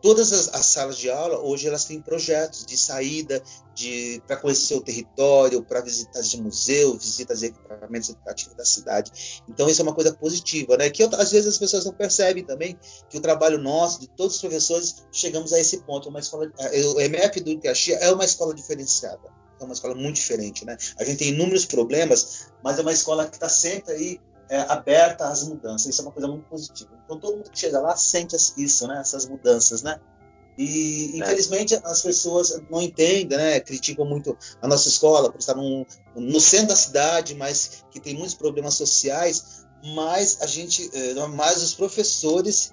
todas as, as, salas de aula, hoje elas têm projetos de saída, de para conhecer o território, para visitas de museu, visitas de equipamentos educativos da cidade. Então isso é uma coisa positiva, né? Que às vezes as pessoas não percebem também que o trabalho nosso, de todos os professores, chegamos a esse ponto. Uma escola, o MF do Caxias é uma escola diferenciada é uma escola muito diferente, né? A gente tem inúmeros problemas, mas é uma escola que está sempre aí é, aberta às mudanças. Isso é uma coisa muito positiva. Então todo mundo que chega lá sente isso, né? Essas mudanças, né? E é. infelizmente é. as pessoas não entendem, né? Criticam muito a nossa escola por estar num, no centro da cidade, mas que tem muitos problemas sociais. Mas a gente, é, mais os professores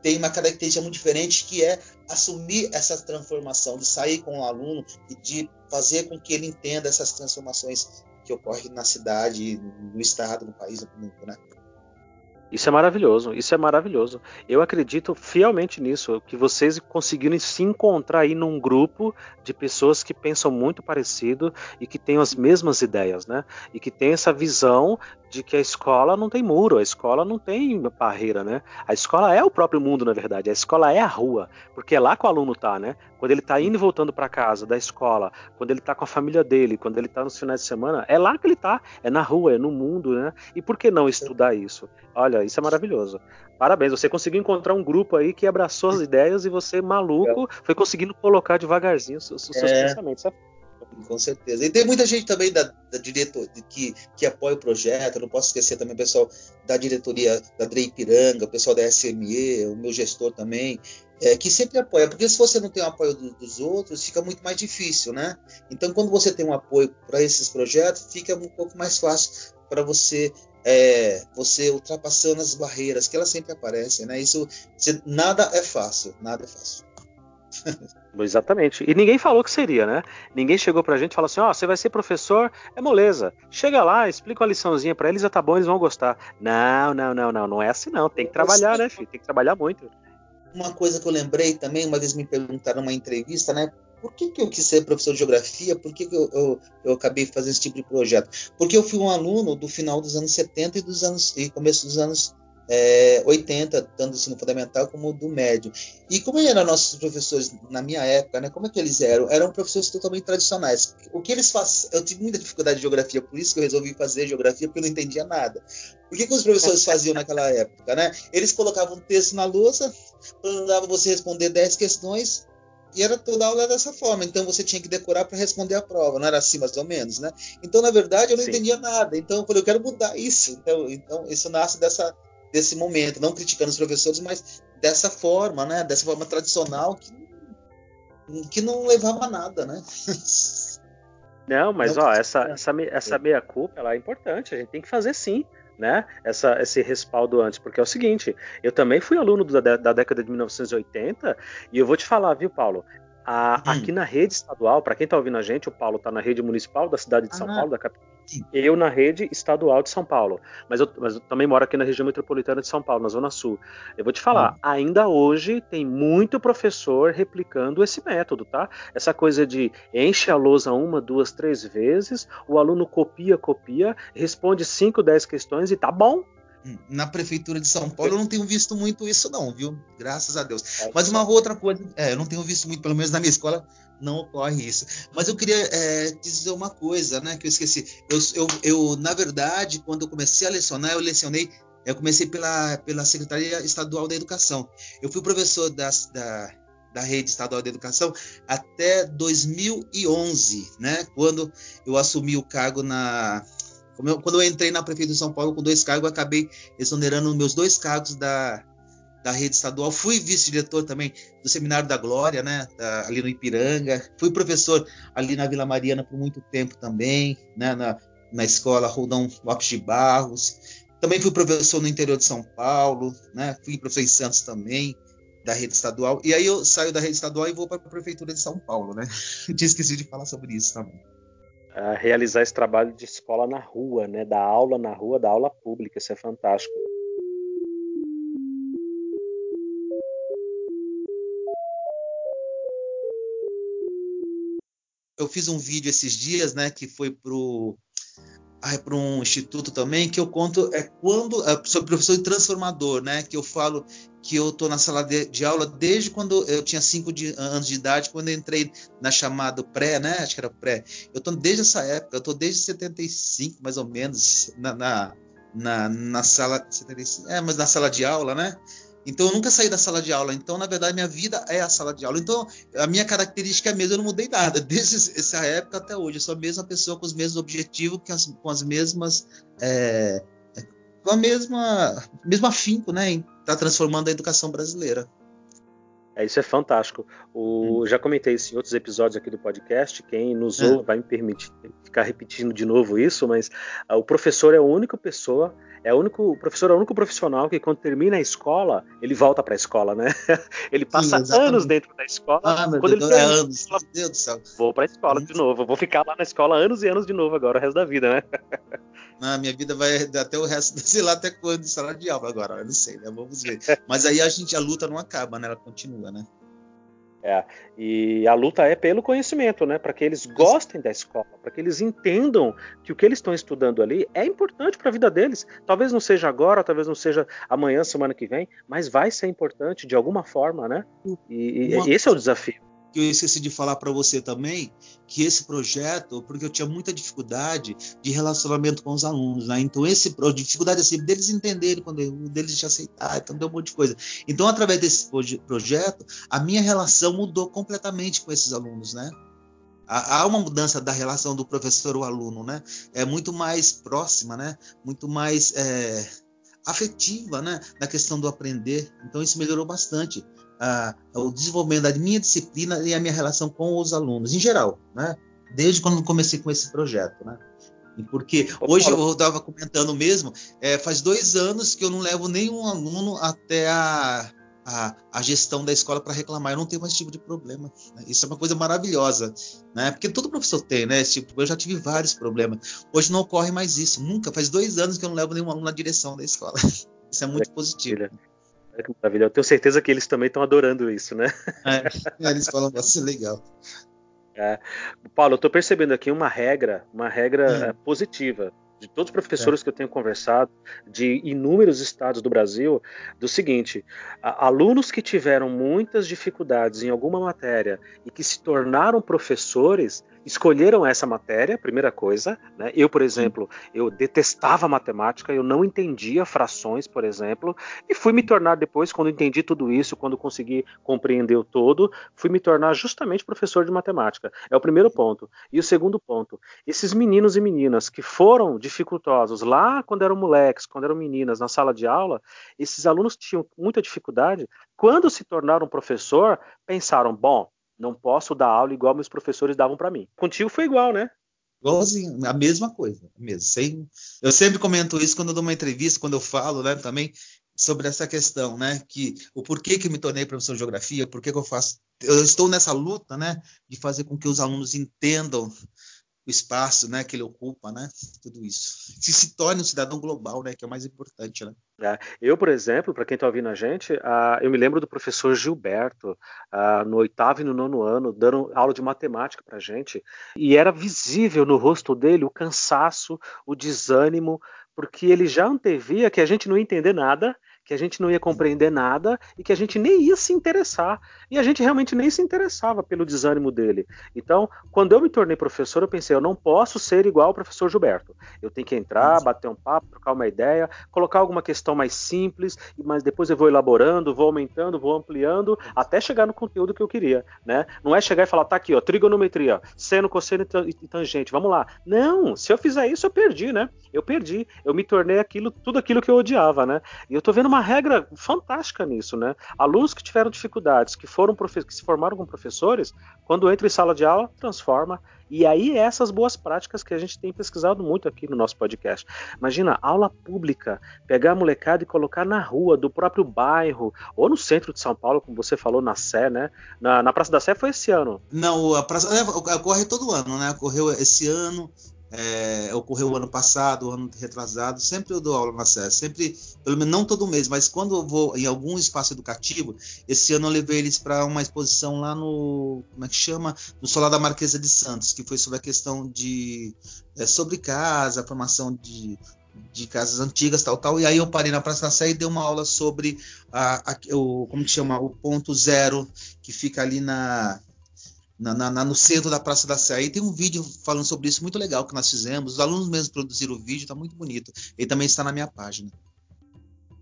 têm uma característica muito diferente que é assumir essa transformação, de sair com o aluno e de fazer com que ele entenda essas transformações que ocorrem na cidade, no estado, no país, no mundo, né? Isso é maravilhoso, isso é maravilhoso. Eu acredito fielmente nisso, que vocês conseguiram se encontrar aí num grupo de pessoas que pensam muito parecido e que têm as mesmas ideias, né? E que tem essa visão de que a escola não tem muro, a escola não tem barreira, né? A escola é o próprio mundo, na verdade. A escola é a rua, porque é lá que o aluno tá, né? Quando ele tá indo e voltando para casa da escola, quando ele tá com a família dele, quando ele tá nos finais de semana, é lá que ele tá, é na rua, é no mundo, né? E por que não estudar isso? Olha, isso é maravilhoso. Parabéns, você conseguiu encontrar um grupo aí que abraçou as ideias e você, maluco, foi conseguindo colocar devagarzinho os, seus é. pensamentos. Com certeza. E tem muita gente também da, da diretoria que, que apoia o projeto. Eu não posso esquecer também o pessoal da diretoria da Drei Piranga, o pessoal da SME, o meu gestor também, é, que sempre apoia. Porque se você não tem o apoio do, dos outros, fica muito mais difícil, né? Então, quando você tem um apoio para esses projetos, fica um pouco mais fácil para você é, você ultrapassando as barreiras que elas sempre aparecem, né? Isso nada é fácil, nada é fácil. Exatamente. E ninguém falou que seria, né? Ninguém chegou pra gente e falou assim: ó, oh, você vai ser professor, é moleza. Chega lá, explica uma liçãozinha pra eles, já tá bom, eles vão gostar. Não, não, não, não, não é assim não. Tem que trabalhar, né, filho? Tem que trabalhar muito. Uma coisa que eu lembrei também, uma vez me perguntaram numa entrevista, né? Por que, que eu quis ser professor de geografia? Por que, que eu, eu, eu, acabei fazendo esse tipo de projeto? Porque eu fui um aluno do final dos anos 70 e dos anos e começo dos anos é, 80, tanto do ensino fundamental como do médio. E como eram nossos professores na minha época, né? Como é que eles eram? Eram professores totalmente tradicionais. O que eles fazem? Eu tive muita dificuldade de geografia, por isso que eu resolvi fazer geografia, porque eu não entendia nada. O que, que os professores faziam naquela época, né? Eles colocavam um texto na lousa, mandavam você responder 10 questões, e era toda aula dessa forma. Então você tinha que decorar para responder a prova, não era assim mais ou menos, né? Então, na verdade, eu não Sim. entendia nada. Então eu falei, eu quero mudar isso. Então, então isso nasce dessa desse momento, não criticando os professores, mas dessa forma, né? Dessa forma tradicional que, que não levava a nada, né? Não, mas não, ó, essa, essa, essa meia culpa ela é importante, a gente tem que fazer sim. Né? Essa, esse respaldo antes, porque é o seguinte, eu também fui aluno da, da década de 1980 e eu vou te falar, viu, Paulo? A, hum. Aqui na rede estadual, para quem está ouvindo a gente, o Paulo está na rede municipal da cidade de São ah, Paulo, da capital eu na rede estadual de São Paulo. Mas eu, mas eu, também moro aqui na região metropolitana de São Paulo, na Zona Sul. Eu vou te falar, hum. ainda hoje tem muito professor replicando esse método, tá? Essa coisa de enche a lousa uma, duas, três vezes, o aluno copia, copia, responde cinco, dez questões e tá bom. Na prefeitura de São Paulo eu não tenho visto muito isso não, viu? Graças a Deus. É, Mas uma outra coisa, é, eu não tenho visto muito, pelo menos na minha escola, não ocorre isso. Mas eu queria é, dizer uma coisa, né, que eu esqueci. Eu, eu, eu, na verdade, quando eu comecei a lecionar, eu lecionei, eu comecei pela, pela Secretaria Estadual da Educação. Eu fui professor das, da, da rede estadual de educação até 2011, né, quando eu assumi o cargo na quando eu entrei na prefeitura de São Paulo com dois cargos, eu acabei exonerando meus dois cargos da, da rede estadual, fui vice-diretor também do Seminário da Glória, né, da, ali no Ipiranga, fui professor ali na Vila Mariana por muito tempo também, né, na, na escola Rodão Lopes de Barros, também fui professor no interior de São Paulo, né, fui professor em Santos também, da rede estadual, e aí eu saio da rede estadual e vou para a prefeitura de São Paulo, né, tinha esquecido de falar sobre isso também. Realizar esse trabalho de escola na rua, né, da aula na rua, da aula pública, isso é fantástico. eu fiz um vídeo esses dias, né, que foi pro para um instituto também que eu conto é quando é, sobre professor transformador, né? Que eu falo que eu estou na sala de, de, aula desde quando eu tinha 5 anos de idade, quando entrei na chamada pré, né? Acho que era pré. Eu estou desde essa época, eu estou desde 75, mais ou menos, na, na, na, na sala 75, é, mas na sala de aula, né? Então eu nunca saí da sala de aula. Então, na verdade, minha vida é a sala de aula. Então, a minha característica é mesmo, eu não mudei nada, desde essa época até hoje. Eu sou a mesma pessoa com os mesmos objetivos, com as, com as mesmas. É, com a mesma mesmo afinco, né? Em estar tá transformando a educação brasileira. É, isso é fantástico. O, hum. Já comentei isso em outros episódios aqui do podcast. Quem nos é. ouve vai me permitir ficar repetindo de novo isso, mas uh, o professor é a única pessoa, é o único o professor é o único profissional que quando termina a escola ele volta para a escola, né? ele passa Sim, anos dentro da escola. Ah, meu quando Deus, ele é anos. Meu Deus do céu. Vou para a escola de novo. Vou ficar lá na escola anos e anos de novo agora o resto da vida, né? Ah, minha vida vai até o resto, sei lá até quando, sala de aula agora, eu não sei, né? Vamos ver. Mas aí a gente, a luta não acaba, né? Ela continua, né? É, e a luta é pelo conhecimento, né? Para que eles gostem da escola, para que eles entendam que o que eles estão estudando ali é importante para a vida deles. Talvez não seja agora, talvez não seja amanhã, semana que vem, mas vai ser importante de alguma forma, né? E, e esse é o desafio que eu esqueci de falar para você também, que esse projeto, porque eu tinha muita dificuldade de relacionamento com os alunos, né? Então esse dificuldade assim deles entenderem quando deles te aceitar, então deu um monte de coisa. Então através desse projeto, a minha relação mudou completamente com esses alunos, né? Há uma mudança da relação do professor ao aluno, né? É muito mais próxima, né? Muito mais é, afetiva, né? Na questão do aprender. Então isso melhorou bastante a, o desenvolvimento da minha disciplina e a minha relação com os alunos, em geral, né? Desde quando comecei com esse projeto, né? Porque hoje eu estava comentando mesmo, é, faz dois anos que eu não levo nenhum aluno até a, a, a gestão da escola para reclamar. Eu não tenho mais esse tipo de problema. Né? Isso é uma coisa maravilhosa, né? Porque todo professor tem, né? Tipo, eu já tive vários problemas. Hoje não ocorre mais isso. Nunca. Faz dois anos que eu não levo nenhum aluno na direção da escola. Isso é muito positivo. Que maravilha. Eu tenho certeza que eles também estão adorando isso, né? É, eles falam bastante legal. É. Paulo, eu estou percebendo aqui uma regra, uma regra hum. É, positiva de todos os professores é. que eu tenho conversado, de inúmeros estados do Brasil, do seguinte: alunos que tiveram muitas dificuldades em alguma matéria e que se tornaram professores, escolheram essa matéria, primeira coisa. Né? Eu, por exemplo, eu detestava matemática, eu não entendia frações, por exemplo, e fui me tornar depois, quando entendi tudo isso, quando consegui compreender o todo, fui me tornar justamente professor de matemática. É o primeiro ponto. E o segundo ponto, esses meninos e meninas que foram dificultosos lá quando eram moleques, quando eram meninas na sala de aula, esses alunos tinham muita dificuldade. Quando se tornaram professor, pensaram, bom, não posso dar aula igual meus professores davam para mim. Contigo foi igual, né? Igualzinho, a mesma coisa, mesmo. Sem, eu sempre comento isso quando eu dou uma entrevista, quando eu falo, né, também sobre essa questão, né, que o porquê que me tornei professor de geografia, por que eu faço, eu estou nessa luta, né, de fazer com que os alunos entendam o espaço, né, que ele ocupa, né, tudo isso. Que se torne um cidadão global, né, que é o mais importante, né. É, eu, por exemplo, para quem está ouvindo a gente, uh, eu me lembro do professor Gilberto, uh, no oitavo e no nono ano, dando aula de matemática para a gente, e era visível no rosto dele o cansaço, o desânimo, porque ele já antevia que a gente não ia entender nada que a gente não ia compreender nada e que a gente nem ia se interessar. E a gente realmente nem se interessava pelo desânimo dele. Então, quando eu me tornei professor, eu pensei, eu não posso ser igual ao professor Gilberto. Eu tenho que entrar, bater um papo, trocar uma ideia, colocar alguma questão mais simples, mas depois eu vou elaborando, vou aumentando, vou ampliando, até chegar no conteúdo que eu queria. Né? Não é chegar e falar, tá aqui, ó, trigonometria, seno, cosseno e tangente, vamos lá. Não, se eu fizer isso, eu perdi, né? Eu perdi. Eu me tornei aquilo, tudo aquilo que eu odiava, né? E eu tô vendo uma regra fantástica nisso, né? Alunos que tiveram dificuldades, que foram que se formaram como professores, quando entram em sala de aula, transforma. E aí essas boas práticas que a gente tem pesquisado muito aqui no nosso podcast. Imagina, aula pública, pegar a molecada e colocar na rua do próprio bairro, ou no centro de São Paulo, como você falou, na Sé, né? Na, na Praça da Sé foi esse ano. Não, a Praça é, ocorre todo ano, né? Ocorreu esse ano, é, ocorreu ano passado, ano retrasado, sempre eu dou aula na SES, sempre, pelo menos não todo mês, mas quando eu vou em algum espaço educativo, esse ano eu levei eles para uma exposição lá no, como é que chama? No Solar da Marquesa de Santos, que foi sobre a questão de, é, sobre casa, formação de, de casas antigas, tal, tal, e aí eu parei na Praça da Sé e dei uma aula sobre a, a, o, como que chama, o ponto zero, que fica ali na na, na, no centro da Praça da Sé. Aí tem um vídeo falando sobre isso muito legal que nós fizemos. Os alunos mesmos produziram o vídeo, está muito bonito. Ele também está na minha página.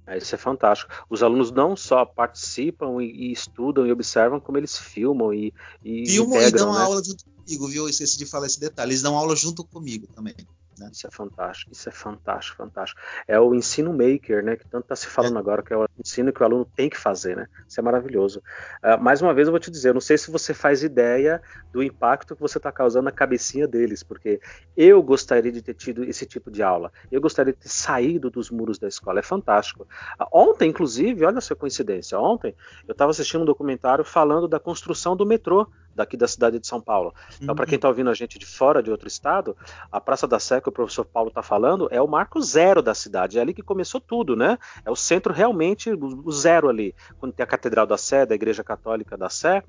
É, isso é fantástico. Os alunos não só participam e, e estudam e observam, como eles filmam e, e filmam integram, e dão né? aula junto comigo, viu? Eu esqueci de falar esse detalhe. Eles dão aula junto comigo também. Né? Isso é fantástico, isso é fantástico, fantástico. É o ensino maker, né? Que tanto está se falando é. agora, que é o ensino que o aluno tem que fazer, né? Isso é maravilhoso. Uh, mais uma vez eu vou te dizer, eu não sei se você faz ideia do impacto que você está causando na cabecinha deles, porque eu gostaria de ter tido esse tipo de aula. Eu gostaria de ter saído dos muros da escola. É fantástico. Uh, ontem, inclusive, olha essa coincidência. Ontem eu estava assistindo um documentário falando da construção do metrô daqui da cidade de São Paulo. Então, para quem está ouvindo a gente de fora, de outro estado, a Praça da Sé que o professor Paulo está falando é o marco zero da cidade. É ali que começou tudo, né? É o centro realmente, o zero ali. Quando tem a Catedral da Sé, da Igreja Católica da Sé.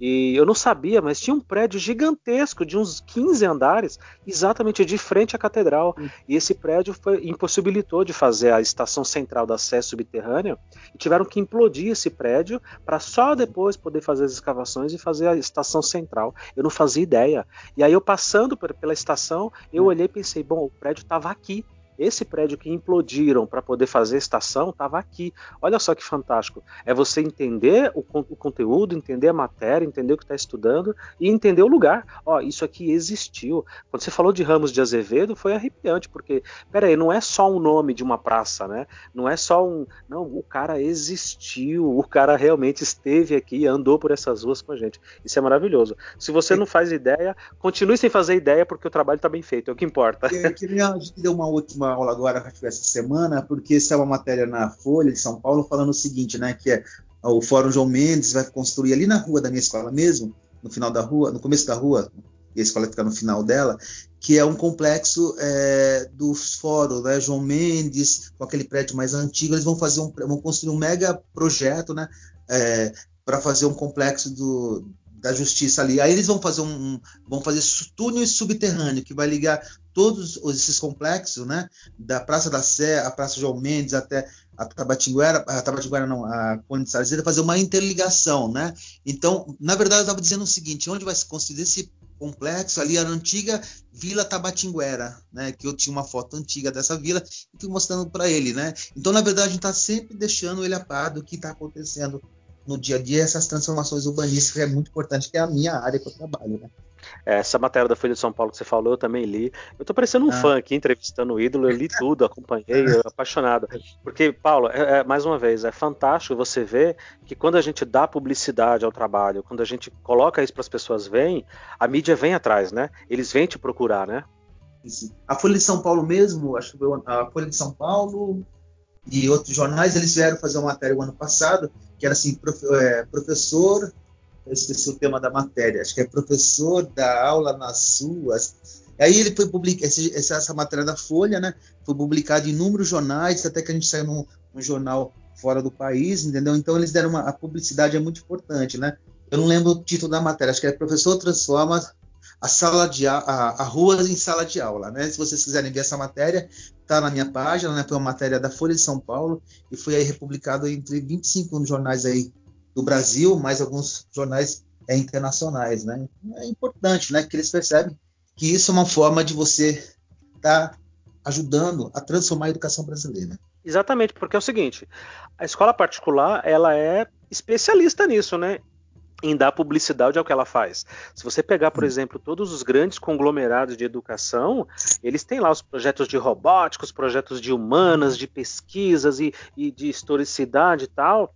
E eu não sabia, mas tinha um prédio gigantesco de uns 15 andares, exatamente de frente à catedral. E esse prédio foi, impossibilitou de fazer a estação central da Sé subterrânea e tiveram que implodir esse prédio para só depois poder fazer as escavações e fazer a estação central. Eu não fazia ideia. E aí eu passando pela estação, eu olhei e pensei, bom, o prédio estava aqui. Esse prédio que implodiram para poder fazer estação estava aqui. Olha só que fantástico. É você entender o, o conteúdo, entender a matéria, entender o que está estudando e entender o lugar. Ó, isso aqui existiu. Quando você falou de Ramos de Azevedo, foi arrepiante, porque, peraí, não é só um nome de uma praça, né? Não é só um. Não, o cara existiu, o cara realmente esteve aqui, andou por essas ruas com a gente. Isso é maravilhoso. Se você não faz ideia, continue sem fazer ideia, porque o trabalho está bem feito, é o que importa. Eu queria dar uma última aula agora essa semana, porque essa é uma matéria na Folha de São Paulo falando o seguinte, né, que é o Fórum João Mendes vai construir ali na rua da minha escola mesmo, no final da rua, no começo da rua, e a escola fica no final dela, que é um complexo é, dos fóruns, né, João Mendes, com aquele prédio mais antigo, eles vão fazer um, vão construir um mega projeto, né, é, para fazer um complexo do, da justiça ali. Aí eles vão fazer um, um vão fazer túnel subterrâneo que vai ligar todos esses complexos, né? Da Praça da Sé, a Praça João Mendes até a Tabatinguera, a Tabatinguera não, a Conde de Sarzeira, fazer uma interligação, né? Então, na verdade, eu estava dizendo o seguinte: onde vai se construir esse complexo ali, a antiga Vila Tabatinguera, né? Que eu tinha uma foto antiga dessa vila e fui mostrando para ele, né? Então, na verdade, a gente está sempre deixando ele a par do que está acontecendo no dia a dia essas transformações urbanísticas é muito importante, que é a minha área que eu trabalho, né? Essa matéria da Folha de São Paulo que você falou, eu também li. Eu tô parecendo um ah. fã aqui, entrevistando o ídolo, eu li tudo, acompanhei, apaixonado. Porque, Paulo, é, é, mais uma vez, é fantástico você ver que quando a gente dá publicidade ao trabalho, quando a gente coloca isso para as pessoas verem, a mídia vem atrás, né? Eles vêm te procurar, né? A Folha de São Paulo mesmo, acho que a Folha de São Paulo, e outros jornais, eles vieram fazer uma matéria o ano passado, que era assim, prof, é, professor, eu esqueci o tema da matéria, acho que é professor da aula nas ruas. Aí ele foi publicar essa matéria da Folha, né? Foi publicada em inúmeros jornais, até que a gente saiu num, num jornal fora do país, entendeu? Então eles deram uma. A publicidade é muito importante, né? Eu não lembro o título da matéria, acho que é Professor Transforma a sala de a, a, ruas em sala de aula, né? Se vocês quiserem ver essa matéria, tá na minha página, né? Foi uma matéria da Folha de São Paulo e foi aí republicado entre 25 jornais aí do Brasil, mais alguns jornais é, internacionais, né? É importante, né? Que eles percebem que isso é uma forma de você estar tá ajudando a transformar a educação brasileira. Exatamente, porque é o seguinte, a escola particular ela é especialista nisso, né? Em dar publicidade ao que ela faz. Se você pegar, por hum. exemplo, todos os grandes conglomerados de educação, eles têm lá os projetos de robótica, os projetos de humanas, de pesquisas e, e de historicidade e tal.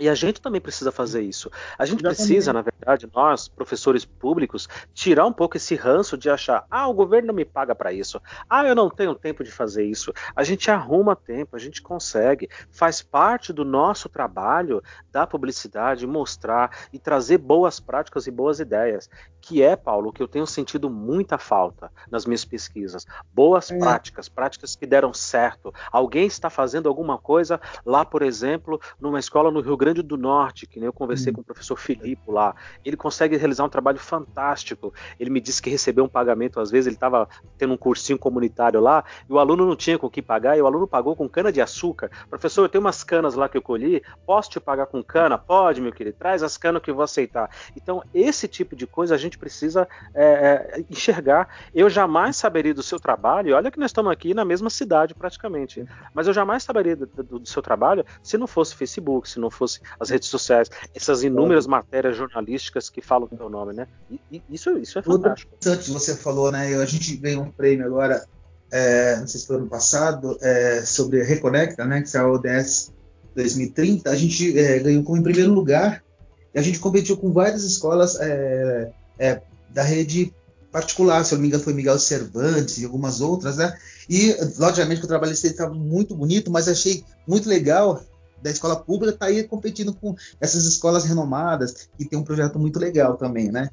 E a gente também precisa fazer isso. A gente precisa, na verdade, nós, professores públicos, tirar um pouco esse ranço de achar: ah, o governo não me paga para isso, ah, eu não tenho tempo de fazer isso. A gente arruma tempo, a gente consegue. Faz parte do nosso trabalho da publicidade mostrar e trazer boas práticas e boas ideias. Que é, Paulo, que eu tenho sentido muita falta nas minhas pesquisas. Boas é. práticas, práticas que deram certo. Alguém está fazendo alguma coisa lá, por exemplo, numa escola no Rio Grande Grande do Norte, que nem eu conversei hum. com o professor Filipe lá, ele consegue realizar um trabalho fantástico. Ele me disse que recebeu um pagamento, às vezes ele estava tendo um cursinho comunitário lá, e o aluno não tinha com o que pagar, e o aluno pagou com cana de açúcar. Professor, eu tenho umas canas lá que eu colhi, posso te pagar com cana? Pode, meu querido, traz as canas que eu vou aceitar. Então, esse tipo de coisa a gente precisa é, é, enxergar. Eu jamais saberia do seu trabalho, olha que nós estamos aqui na mesma cidade praticamente, mas eu jamais saberia do, do, do seu trabalho se não fosse Facebook, se não fosse as redes sociais, essas inúmeras matérias jornalísticas que falam o teu nome, né? E, isso, isso é fantástico. Antes você falou, né? A gente ganhou um prêmio agora, é, não sei se foi ano passado, é, sobre Reconecta, né? Que é a ODS 2030. A gente é, ganhou como em primeiro lugar e a gente competiu com várias escolas é, é, da rede particular, se eu não me engano foi Miguel Cervantes e algumas outras, né? E, logicamente, que o trabalho estava muito bonito, mas achei muito legal da escola pública está aí competindo com essas escolas renomadas, que tem um projeto muito legal também, né?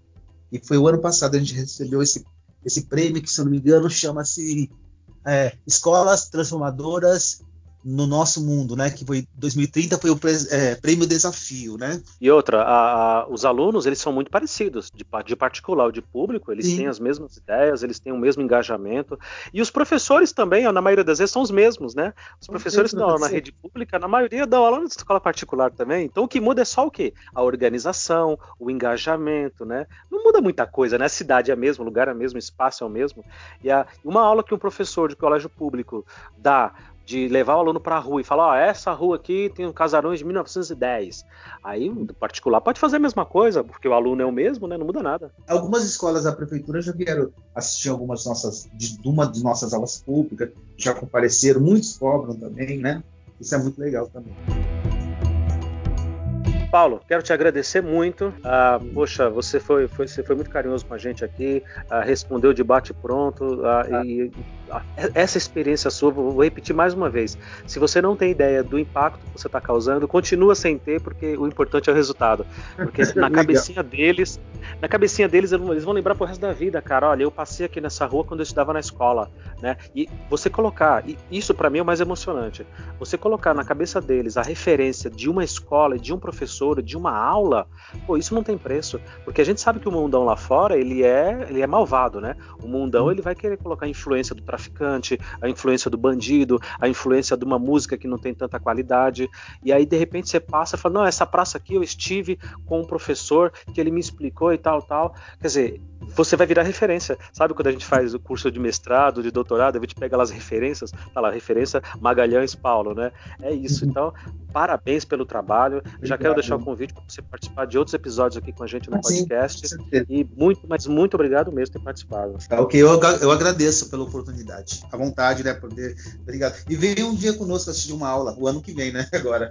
E foi o ano passado a gente recebeu esse, esse prêmio, que se eu não me engano chama-se é, Escolas Transformadoras no nosso mundo, né? Que foi 2030 foi o é, prêmio desafio, né? E outra, a, a, os alunos eles são muito parecidos de, de particular ou de público, eles Sim. têm as mesmas ideias, eles têm o mesmo engajamento e os professores também, na maioria das vezes são os mesmos, né? Os professores dão aula na rede pública, na maioria dão aula na escola particular também. Então o que muda é só o quê? A organização, o engajamento, né? Não muda muita coisa, né? A cidade é a mesma, o lugar é o mesmo, o espaço é o mesmo. E a, uma aula que um professor de colégio público dá de levar o aluno para a rua e falar, ó, essa rua aqui tem um casarões de 1910. Aí, o particular pode fazer a mesma coisa, porque o aluno é o mesmo, né? Não muda nada. Algumas escolas da prefeitura já vieram assistir algumas nossas, de, uma de nossas aulas públicas, já compareceram, muitos cobram também, né? Isso é muito legal também. Paulo, quero te agradecer muito. Ah, poxa, você foi, foi, você foi muito carinhoso com a gente aqui, ah, respondeu de bate pronto ah. e essa experiência sua, vou repetir mais uma vez. Se você não tem ideia do impacto que você está causando, continua sem ter, porque o importante é o resultado. Porque na cabecinha deles, na cabecinha deles, eles vão lembrar pro resto da vida, cara. Olha, eu passei aqui nessa rua quando eu estudava na escola, né? E você colocar, isso para mim é o mais emocionante. Você colocar na cabeça deles a referência de uma escola, de um professor, de uma aula, pô, isso não tem preço, porque a gente sabe que o mundão lá fora ele é, ele é malvado, né? O mundão hum. ele vai querer colocar a influência do traficante, a influência do bandido, a influência de uma música que não tem tanta qualidade. E aí, de repente, você passa e fala: Não, essa praça aqui eu estive com um professor que ele me explicou e tal, tal. Quer dizer, você vai virar referência. Sabe quando a gente faz o curso de mestrado, de doutorado, a gente pega lá as referências, tá lá, referência Magalhães Paulo, né? É isso. Uhum. Então, parabéns pelo trabalho. Obrigado. Já quero deixar o convite para você participar de outros episódios aqui com a gente no podcast. Sim, e muito, mas muito obrigado mesmo por ter participado. Tá, ok, eu, eu agradeço pela oportunidade. À vontade, né? Poder. Obrigado. E venha um dia conosco assistir uma aula, o ano que vem, né? Agora.